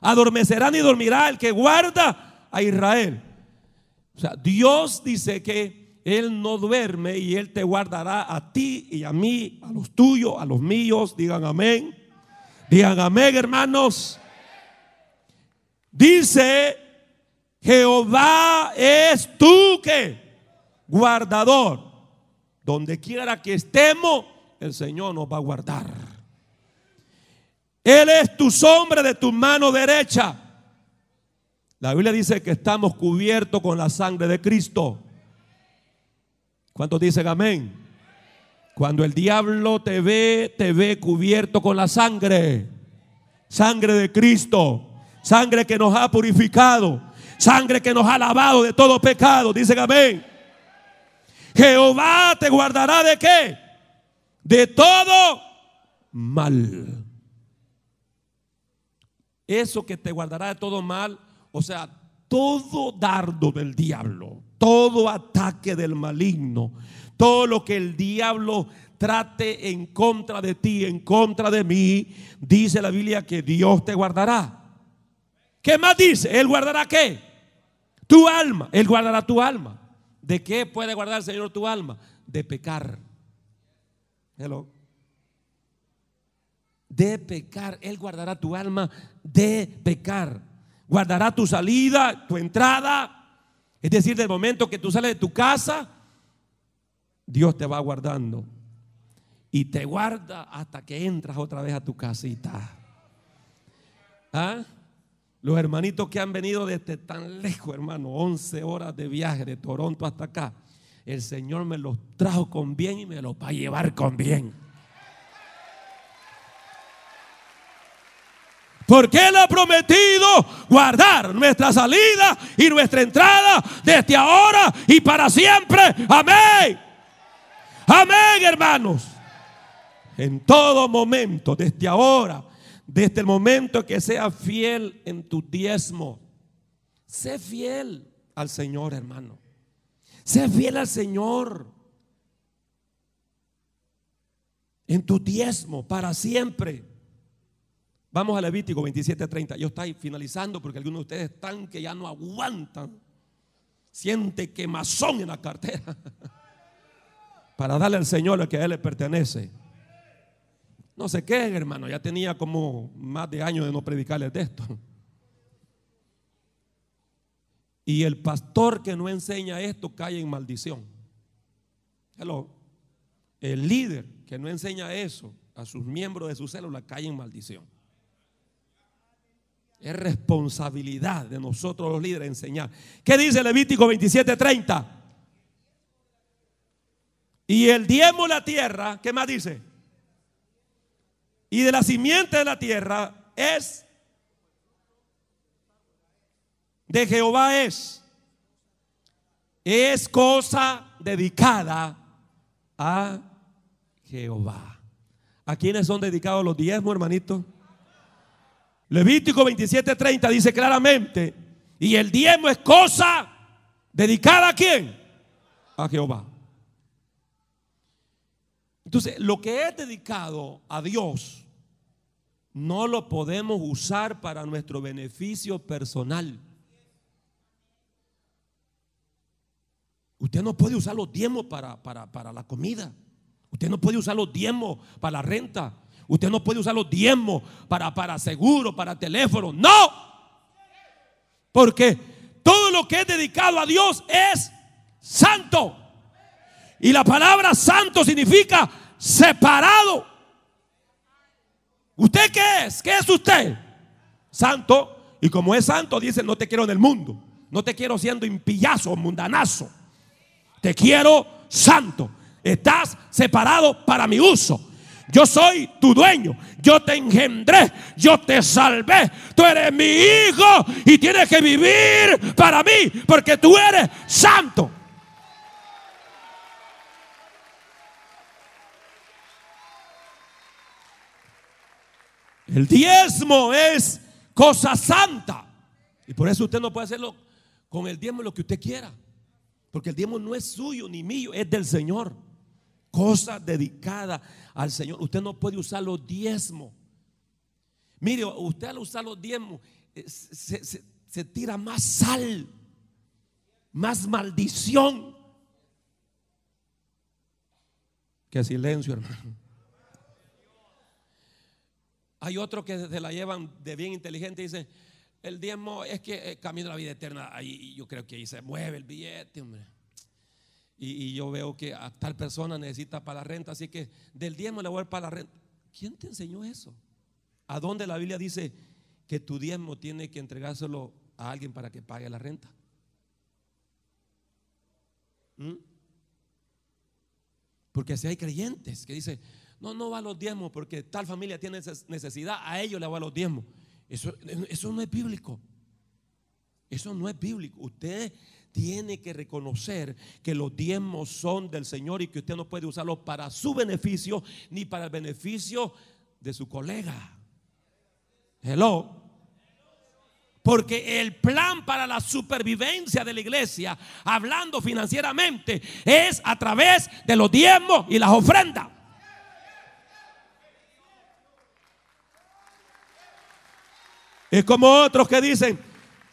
adormecerá ni dormirá el que guarda a Israel. O sea, Dios dice que Él no duerme y Él te guardará a ti y a mí, a los tuyos, a los míos. Digan amén. Digan amén, hermanos. Dice, Jehová es tú que guardador. Donde quiera que estemos, el Señor nos va a guardar. Él es tu sombra de tu mano derecha. La Biblia dice que estamos cubiertos con la sangre de Cristo. ¿Cuántos dicen amén? Cuando el diablo te ve, te ve cubierto con la sangre. Sangre de Cristo. Sangre que nos ha purificado. Sangre que nos ha lavado de todo pecado. Dicen amén. Jehová te guardará de qué? De todo mal. Eso que te guardará de todo mal, o sea, todo dardo del diablo, todo ataque del maligno, todo lo que el diablo trate en contra de ti, en contra de mí, dice la Biblia que Dios te guardará. ¿Qué más dice? Él guardará qué? Tu alma. Él guardará tu alma. ¿De qué puede guardar el Señor tu alma? De pecar. Hello. De pecar. Él guardará tu alma de pecar. Guardará tu salida, tu entrada. Es decir, del momento que tú sales de tu casa, Dios te va guardando. Y te guarda hasta que entras otra vez a tu casita. ¿Ah? Los hermanitos que han venido desde tan lejos, hermano, 11 horas de viaje de Toronto hasta acá, el Señor me los trajo con bien y me los va a llevar con bien. Porque Él ha prometido guardar nuestra salida y nuestra entrada desde ahora y para siempre. Amén. Amén, hermanos. En todo momento, desde ahora desde el momento que seas fiel en tu diezmo, sé fiel al Señor, hermano. Sé fiel al Señor. En tu diezmo para siempre. Vamos a Levítico 27:30. Yo estoy finalizando porque algunos de ustedes están que ya no aguantan. Siente quemazón en la cartera. *laughs* Para darle al Señor lo que a Él le pertenece. No sé qué, hermano, ya tenía como más de años de no predicarles de esto. Y el pastor que no enseña esto cae en maldición. El líder que no enseña eso a sus miembros de su célula cae en maldición. Es responsabilidad de nosotros los líderes enseñar. ¿Qué dice Levítico 27:30? Y el diezmo la tierra, ¿qué más dice? Y de la simiente de la tierra es de Jehová es. Es cosa dedicada a Jehová. ¿A quiénes son dedicados los diezmos, hermanito? Levítico 27:30 dice claramente, y el diezmo es cosa dedicada a quién? A Jehová. Entonces, lo que es dedicado a Dios no lo podemos usar para nuestro beneficio personal. Usted no puede usar los diezmos para, para, la comida. Usted no puede usar los diezmos para la renta. Usted no puede usar los diezmos para, para seguro, para teléfono. No. Porque todo lo que es dedicado a Dios es santo. Y la palabra santo significa separado. ¿Usted qué es? ¿Qué es usted? Santo. Y como es santo, dice, no te quiero en el mundo. No te quiero siendo impillazo, mundanazo. Te quiero santo. Estás separado para mi uso. Yo soy tu dueño. Yo te engendré. Yo te salvé. Tú eres mi hijo y tienes que vivir para mí porque tú eres santo. El diezmo es cosa santa. Y por eso usted no puede hacerlo con el diezmo lo que usted quiera. Porque el diezmo no es suyo ni mío, es del Señor. Cosa dedicada al Señor. Usted no puede usar los diezmos. Mire, usted al usar los diezmos eh, se, se tira más sal, más maldición. Que silencio, hermano. Hay otros que se la llevan de bien inteligente y dicen, el diezmo es que eh, camino a la vida eterna. Ahí yo creo que ahí se mueve el billete, hombre. Y, yo veo que a tal persona necesita para la renta, así que del diezmo le voy a dar para la renta. ¿Quién te enseñó eso? ¿A dónde la Biblia dice que tu diezmo tiene que entregárselo a alguien para que pague la renta? ¿Mm? Porque si hay creyentes que dicen, no, no va a los diezmos porque tal familia tiene necesidad, a ellos le va a los diezmos. Eso, eso no es bíblico. Eso no es bíblico. Usted tiene que reconocer que los diezmos son del Señor y que usted no puede usarlos para su beneficio ni para el beneficio de su colega. Hello. Porque el plan para la supervivencia de la iglesia, hablando financieramente, es a través de los diezmos y las ofrendas. Es como otros que dicen,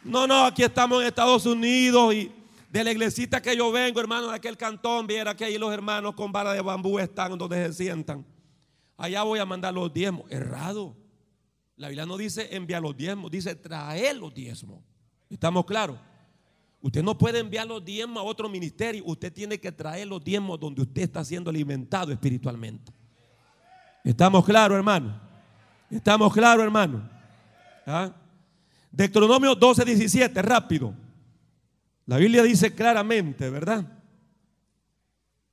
no, no, aquí estamos en Estados Unidos y de la iglesita que yo vengo, hermano, de aquel cantón, viera que ahí los hermanos con vara de bambú están donde se sientan. Allá voy a mandar los diezmos. Errado. La Biblia no dice enviar los diezmos, dice traer los diezmos. ¿Estamos claros? Usted no puede enviar los diezmos a otro ministerio. Usted tiene que traer los diezmos donde usted está siendo alimentado espiritualmente. ¿Estamos claros, hermano? ¿Estamos claros, hermano? ¿Ah? Deuteronomio 12, 17, rápido. La Biblia dice claramente, ¿verdad?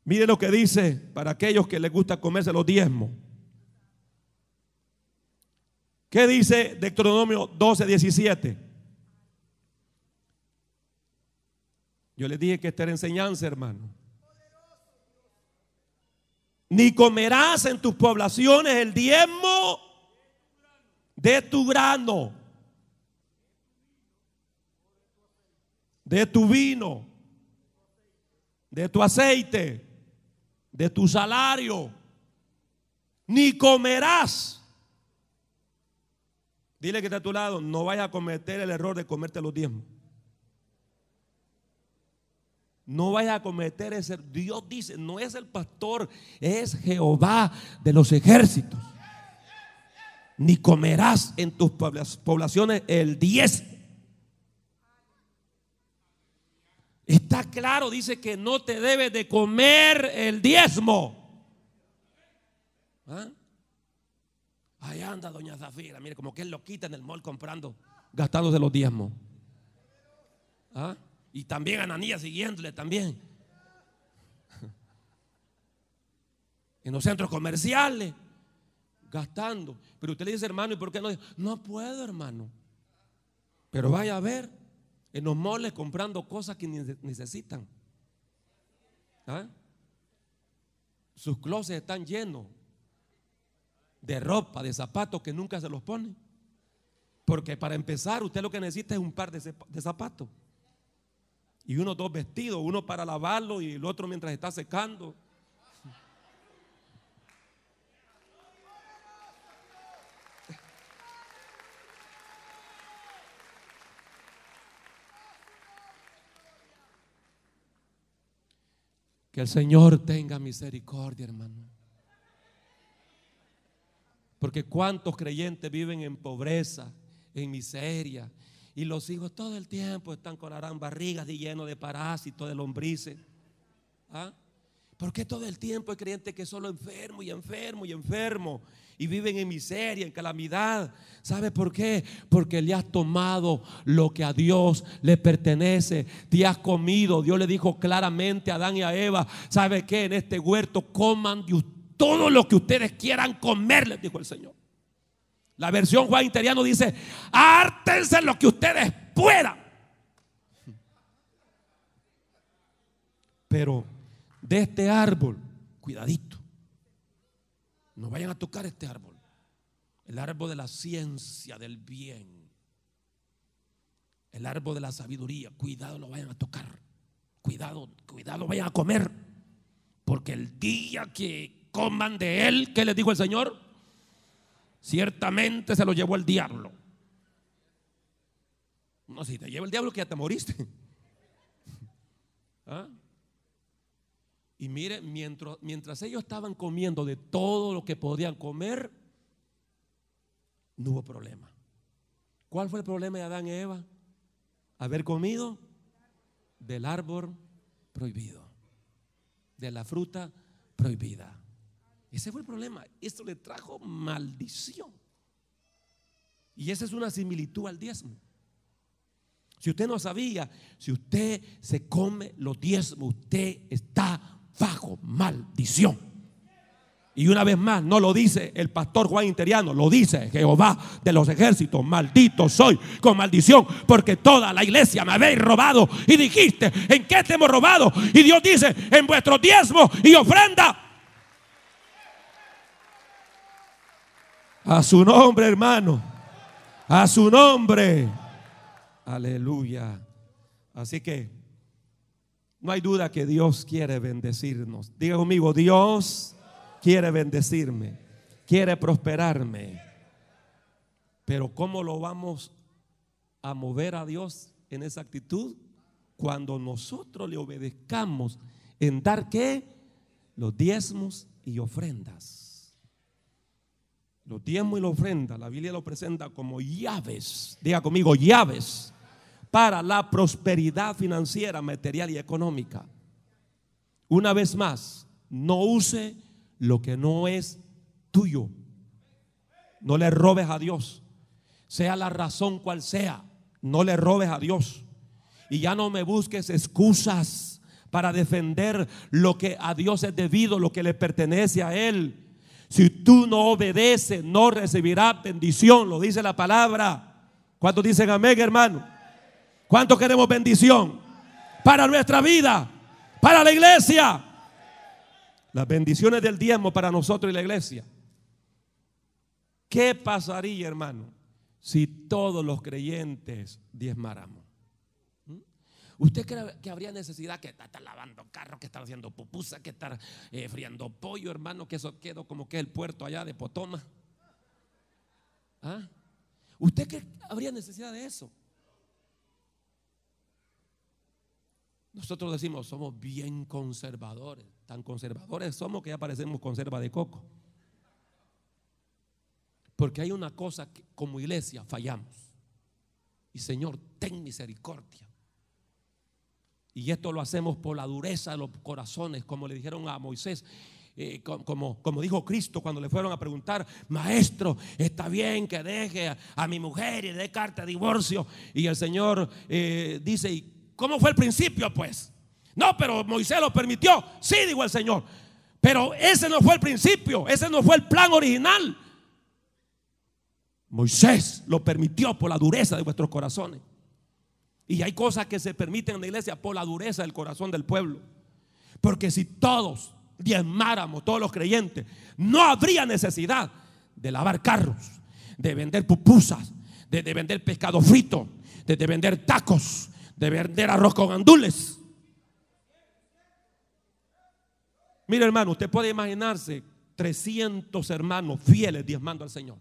Mire lo que dice para aquellos que les gusta comerse los diezmos. ¿Qué dice Deuteronomio 12, 17? Yo les dije que esta era enseñanza, hermano. Ni comerás en tus poblaciones el diezmo de tu grano, de tu vino, de tu aceite, de tu salario, ni comerás. Dile que está a tu lado, no vayas a cometer el error de comerte los diezmos. No vayas a cometer ese. Dios dice, no es el pastor, es Jehová de los ejércitos ni comerás en tus poblaciones el diez. Está claro, dice que no te debes de comer el diezmo. ¿Ah? Ahí anda doña Zafira, mire, como que él lo quita en el mall comprando, gastándose los diezmos. ¿Ah? Y también Ananías siguiéndole también. *laughs* En los centros comerciales gastando. Pero usted le dice, hermano, ¿y por qué no? No puedo, hermano. Pero vaya a ver en los moles comprando cosas que necesitan. ¿Ah? Sus closets están llenos de ropa, de zapatos que nunca se los pone. Porque para empezar, usted lo que necesita es un par de, zapatos. Y unos dos vestidos, uno para lavarlo y el otro mientras está secando. Que el Señor tenga misericordia, hermano. Porque cuántos creyentes viven en pobreza, en miseria, y los hijos todo el tiempo están con las barrigas y llenos de parásitos, de lombrices. ¿Ah? ¿Por qué todo el tiempo hay creyentes que solo enfermo y enfermo y enfermo? Y viven en miseria, en calamidad. ¿Sabe por qué? Porque le has tomado lo que a Dios le pertenece. Te has comido. Dios le dijo claramente a Adán y a Eva, ¿sabe qué? En este huerto coman todo lo que ustedes quieran comer, les dijo el Señor. La versión Juan Interiano dice, hártense lo que ustedes puedan. Pero de este árbol, cuidadito. No vayan a tocar este árbol. El árbol de la ciencia, del bien. El árbol de la sabiduría. Cuidado, no vayan a tocar. Cuidado, cuidado, vayan a comer. Porque el día que coman de él, ¿qué les dijo el Señor? Ciertamente se lo llevó el diablo. No, si te lleva el diablo que ya te moriste. *laughs* ¿Ah? Y mire, mientras, mientras ellos estaban comiendo de todo lo que podían comer, no hubo problema. ¿Cuál fue el problema de Adán y Eva? Haber comido del árbol prohibido, de la fruta prohibida. Ese fue el problema. Esto le trajo maldición. Y esa es una similitud al diezmo. Si usted no sabía, si usted se come los diezmos, usted está bajo maldición. Y una vez más, no lo dice el pastor Juan Interiano, lo dice Jehová de los ejércitos, maldito soy con maldición, porque toda la iglesia me habéis robado. Y dijiste, ¿en qué te hemos robado? Y Dios dice, en vuestro diezmo y ofrenda. A su nombre, hermano. A su nombre. Aleluya. Así que no hay duda que Dios quiere bendecirnos. Diga conmigo, Dios quiere bendecirme, quiere prosperarme. Pero ¿cómo lo vamos a mover a Dios en esa actitud? Cuando nosotros le obedezcamos en dar qué? Los diezmos y ofrendas. Los diezmos y la ofrenda, la Biblia lo presenta como llaves. Diga conmigo, llaves para la prosperidad financiera, material y económica. Una vez más, no use lo que no es tuyo. No le robes a Dios. Sea la razón cual sea, no le robes a Dios. Y ya no me busques excusas para defender lo que a Dios es debido, lo que le pertenece a Él. Si tú no obedeces, no recibirás bendición, lo dice la palabra. ¿Cuántos dicen amén, hermano? ¿Cuántos queremos bendición? Para nuestra vida, para la iglesia. Las bendiciones del diezmo para nosotros y la iglesia. ¿Qué pasaría, hermano, si todos los creyentes diezmáramos? ¿Mm? ¿Usted cree que habría necesidad que estar lavando carros, que estar haciendo pupusa, que estar eh, friando pollo, hermano, que eso quedó como que el puerto allá de Potoma? ¿Ah? ¿Usted cree que habría necesidad de eso? Nosotros decimos, somos bien conservadores. Tan conservadores somos que ya parecemos conserva de coco. Porque hay una cosa que como iglesia fallamos. Y Señor, ten misericordia. Y esto lo hacemos por la dureza de los corazones, como le dijeron a Moisés. Eh, como, como dijo Cristo cuando le fueron a preguntar, maestro, está bien que deje a, mi mujer y dé carta de divorcio. Y el Señor eh, dice, ¿Cómo fue el principio, pues? No, pero Moisés lo permitió. Sí, dijo el Señor. Pero ese no fue el principio, ese no fue el plan original. Moisés lo permitió por la dureza de vuestros corazones. Y hay cosas que se permiten en la iglesia por la dureza del corazón del pueblo. Porque si todos diezmáramos, todos los creyentes, no habría necesidad de lavar carros, de vender pupusas, de, vender pescado frito, de vender tacos, de vender arroz con andules. Mire hermano, usted puede imaginarse 300 hermanos fieles diezmando al Señor.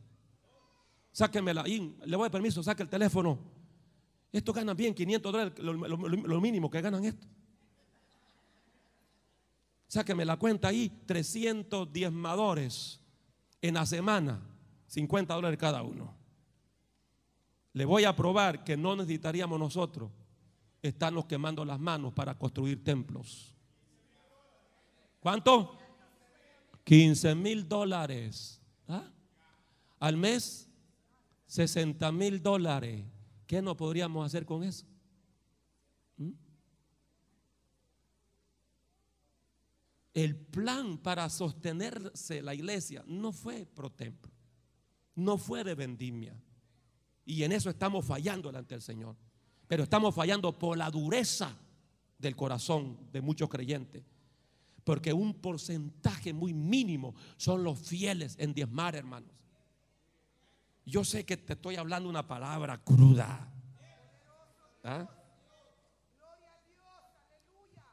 Sáquenmela, le voy a permiso, saque el teléfono. Esto ganan bien, 500 dólares, lo, mínimo que ganan esto. Sáquenme la cuenta ahí, 300 diezmadores en la semana, 50 dólares cada uno. Le voy a probar que no necesitaríamos nosotros estarnos quemando las manos para construir templos. ¿Cuánto? 15 mil dólares. ¿Ah? Al mes, 60 mil dólares. ¿Qué no podríamos hacer con eso? ¿Mm? el plan para sostenerse la iglesia no fue pro templo, no fue de vendimia. Y en eso estamos fallando delante del Señor. Pero estamos fallando por la dureza del corazón de muchos creyentes. Porque un porcentaje muy mínimo son los fieles en diezmar, hermanos. Yo sé que te estoy hablando una palabra cruda. ¿Ah?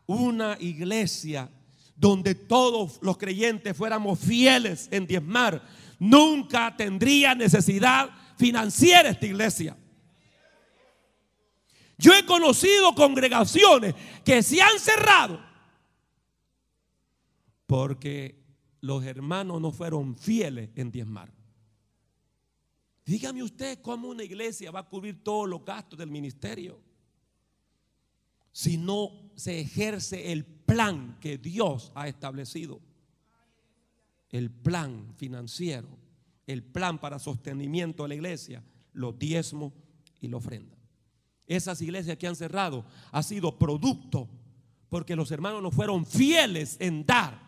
Una iglesia donde todos los creyentes fuéramos fieles en diezmar, nunca tendría necesidad financiera esta iglesia. Yo he conocido congregaciones que se han cerrado porque los hermanos no fueron fieles en diezmar. Dígame usted cómo una iglesia va a cubrir todos los gastos del ministerio si no se ejerce el plan que Dios ha establecido. El plan financiero, el plan para sostenimiento de la iglesia, los diezmos y la ofrenda. Esas iglesias que han cerrado ha sido producto porque los hermanos no fueron fieles en dar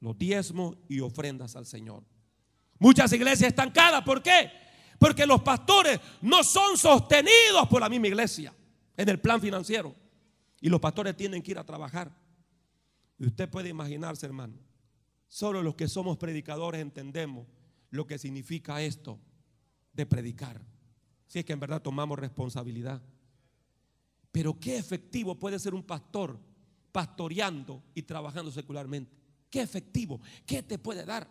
los diezmos y ofrendas al Señor. Muchas iglesias estancadas, ¿por qué? Porque los pastores no son sostenidos por la misma iglesia en el plan financiero. Y los pastores tienen que ir a trabajar. Y usted puede imaginarse, hermano, solo los que somos predicadores entendemos lo que significa esto de predicar. Si es que en verdad tomamos responsabilidad. Pero qué efectivo puede ser un pastor pastoreando y trabajando secularmente. Qué efectivo. ¿Qué te puede dar?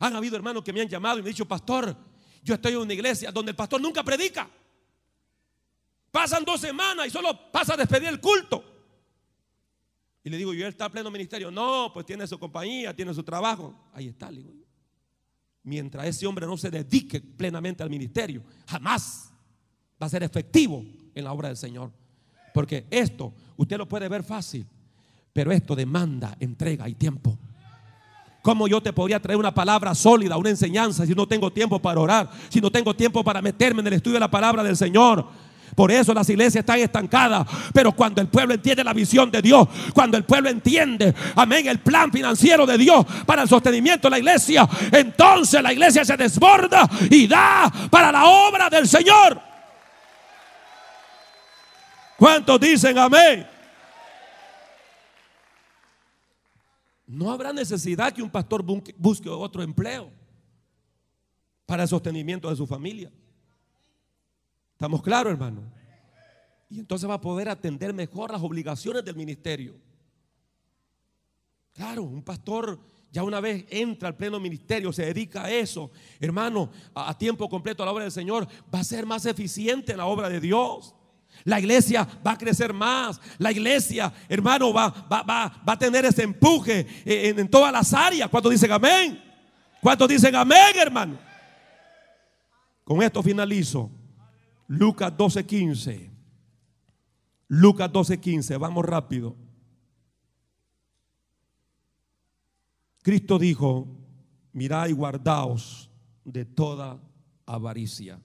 Han habido hermanos que me han llamado y me han dicho, pastor, yo estoy en una iglesia donde el pastor nunca predica. Pasan dos semanas y solo pasa a despedir el culto. Y le digo, ¿y él está en pleno ministerio? No, pues tiene su compañía, tiene su trabajo. Ahí está, le digo. Mientras ese hombre no se dedique plenamente al ministerio, jamás va a ser efectivo en la obra del Señor. Porque esto, usted lo puede ver fácil, pero esto demanda entrega y tiempo. ¿Cómo yo te podría traer una palabra sólida, una enseñanza, si no tengo tiempo para orar, si no tengo tiempo para meterme en el estudio de la palabra del Señor? Por eso las iglesias están estancadas. Pero cuando el pueblo entiende la visión de Dios, cuando el pueblo entiende, amén, el plan financiero de Dios para el sostenimiento de la iglesia, entonces la iglesia se desborda y da para la obra del Señor. ¿Cuántos dicen amén? No habrá necesidad que un pastor busque otro empleo para el sostenimiento de su familia. ¿Estamos claros, hermano? Y entonces va a poder atender mejor las obligaciones del ministerio. Claro, un pastor ya una vez entra al pleno ministerio, se dedica a eso, hermano, a, tiempo completo a la obra del Señor, va a ser más eficiente en la obra de Dios. La iglesia va a crecer más. La iglesia, hermano, va, va, va, va a tener ese empuje en, en todas las áreas. ¿Cuántos dicen amén? ¿Cuántos dicen amén, hermano? Con esto finalizo. Lucas 12:15. Lucas 12:15, vamos rápido. Cristo dijo, mirad y guardaos de toda avaricia.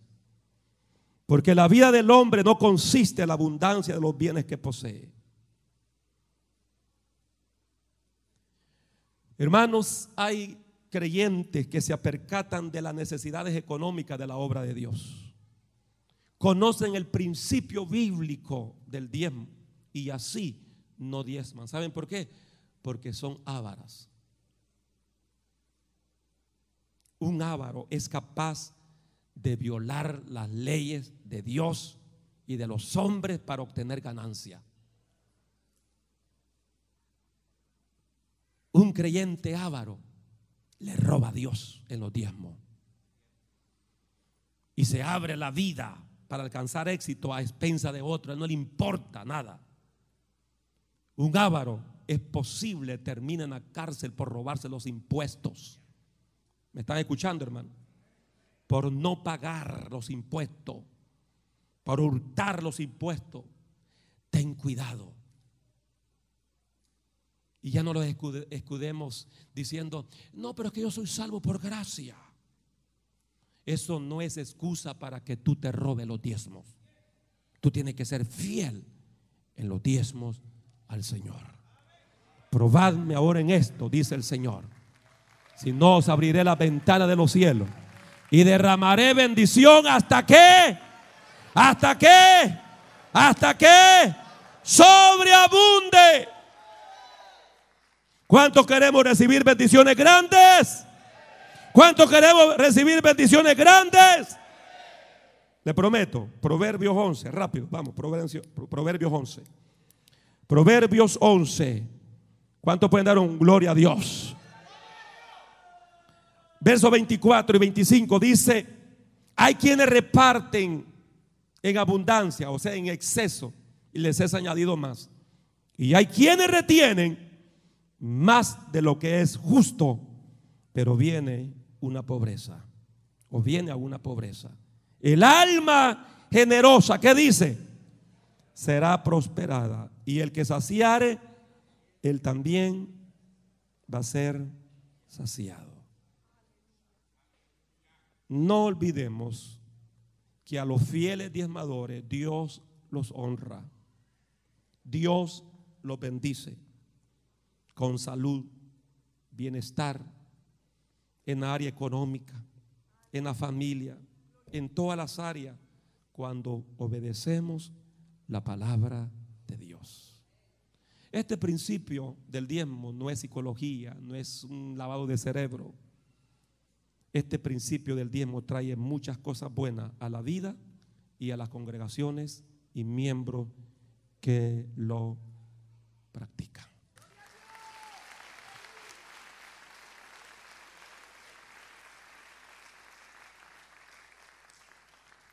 Porque la vida del hombre no consiste en la abundancia de los bienes que posee. Hermanos, hay creyentes que se apercatan de las necesidades económicas de la obra de Dios conocen el principio bíblico del diezmo y así no diezman. ¿Saben por qué? Porque son ávaras. Un ávaro es capaz de violar las leyes de Dios y de los hombres para obtener ganancia. Un creyente ávaro le roba a Dios en los diezmos y se abre la vida para alcanzar éxito a expensa de otro, no le importa nada. Un ávaro es posible termina en la cárcel por robarse los impuestos. ¿Me están escuchando, hermano? Por no pagar los impuestos, por hurtar los impuestos. Ten cuidado. Y ya no los escudemos diciendo, no, pero es que yo soy salvo por gracia. Eso no es excusa para que tú te robes los diezmos. Tú tienes que ser fiel en los diezmos al Señor. Probadme ahora en esto, dice el Señor. Si no, os abriré la ventana de los cielos y derramaré bendición hasta que, hasta que, hasta que sobreabunde. ¿Cuántos queremos recibir bendiciones grandes? ¿Cuántos queremos recibir bendiciones grandes? Le prometo, Proverbios 11, rápido, vamos, Proverbios 11. Proverbios 11. ¿Cuántos pueden dar un gloria a Dios? Verso 24 y 25 dice, hay quienes reparten en abundancia, o sea, en exceso, y les es añadido más. Y hay quienes retienen más de lo que es justo, pero viene una pobreza, o viene a una pobreza. El alma generosa, ¿qué dice? Será prosperada. Y el que saciare, él también va a ser saciado. No olvidemos que a los fieles diezmadores Dios los honra. Dios los bendice con salud, bienestar, en la área económica, en la familia, en todas las áreas, cuando obedecemos la palabra de Dios. Este principio del diezmo no es psicología, no es un lavado de cerebro. Este principio del diezmo trae muchas cosas buenas a la vida y a las congregaciones y miembros que lo practican.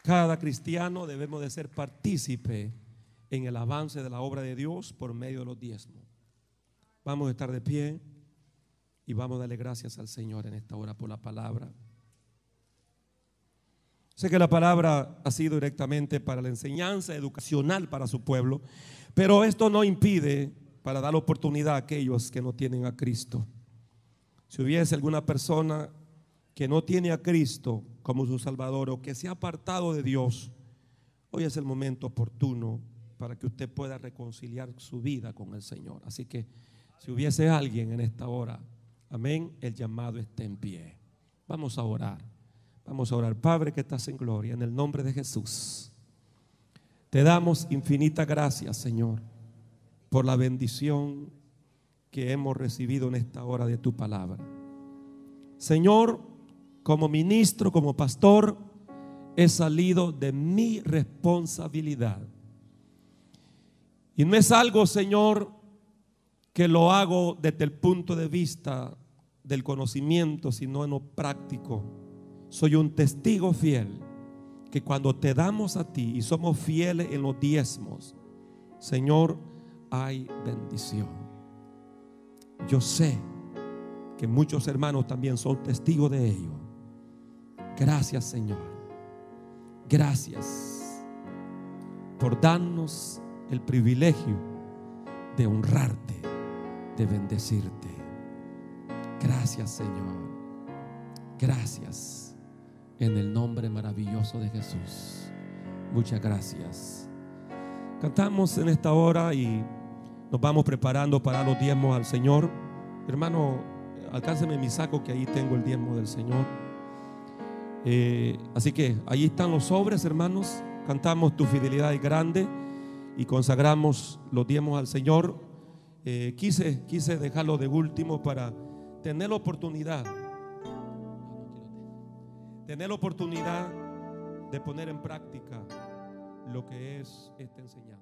Cada cristiano debemos de ser partícipe en el avance de la obra de Dios por medio de los diezmos. Vamos a estar de pie y vamos a darle gracias al Señor en esta hora por la palabra. Sé que la palabra ha sido directamente para la enseñanza educacional para su pueblo, pero esto no impide para dar oportunidad a aquellos que no tienen a Cristo. Si hubiese alguna persona que no tiene a Cristo como su Salvador o que se ha apartado de Dios, hoy es el momento oportuno para que usted pueda reconciliar su vida con el Señor. Así que si hubiese alguien en esta hora, amén, el llamado está en pie. Vamos a orar. Vamos a orar. Padre que estás en gloria, en el nombre de Jesús. Te damos infinita gracias, Señor, por la bendición que hemos recibido en esta hora de tu palabra. Señor, como ministro, como pastor, he salido de mi responsabilidad. Y no es algo, Señor, que lo hago desde el punto de vista del conocimiento, sino en lo práctico. Soy un testigo fiel que cuando te damos a ti y somos fieles en los diezmos, Señor, hay bendición. Yo sé que muchos hermanos también son testigos de ello. Gracias Señor. Gracias por darnos el privilegio de honrarte, de bendecirte. Gracias Señor. Gracias en el nombre maravilloso de Jesús. Muchas gracias. Cantamos en esta hora y nos vamos preparando para los diezmos al Señor. Hermano, alcánceme mi saco que ahí tengo el diezmo del Señor. Eh, así que ahí están los sobres, hermanos. Cantamos tu fidelidad es grande y consagramos los diezmos al Señor. Eh, quise, quise dejarlo de último para tener la oportunidad, tener la oportunidad de poner en práctica lo que es esta enseñanza.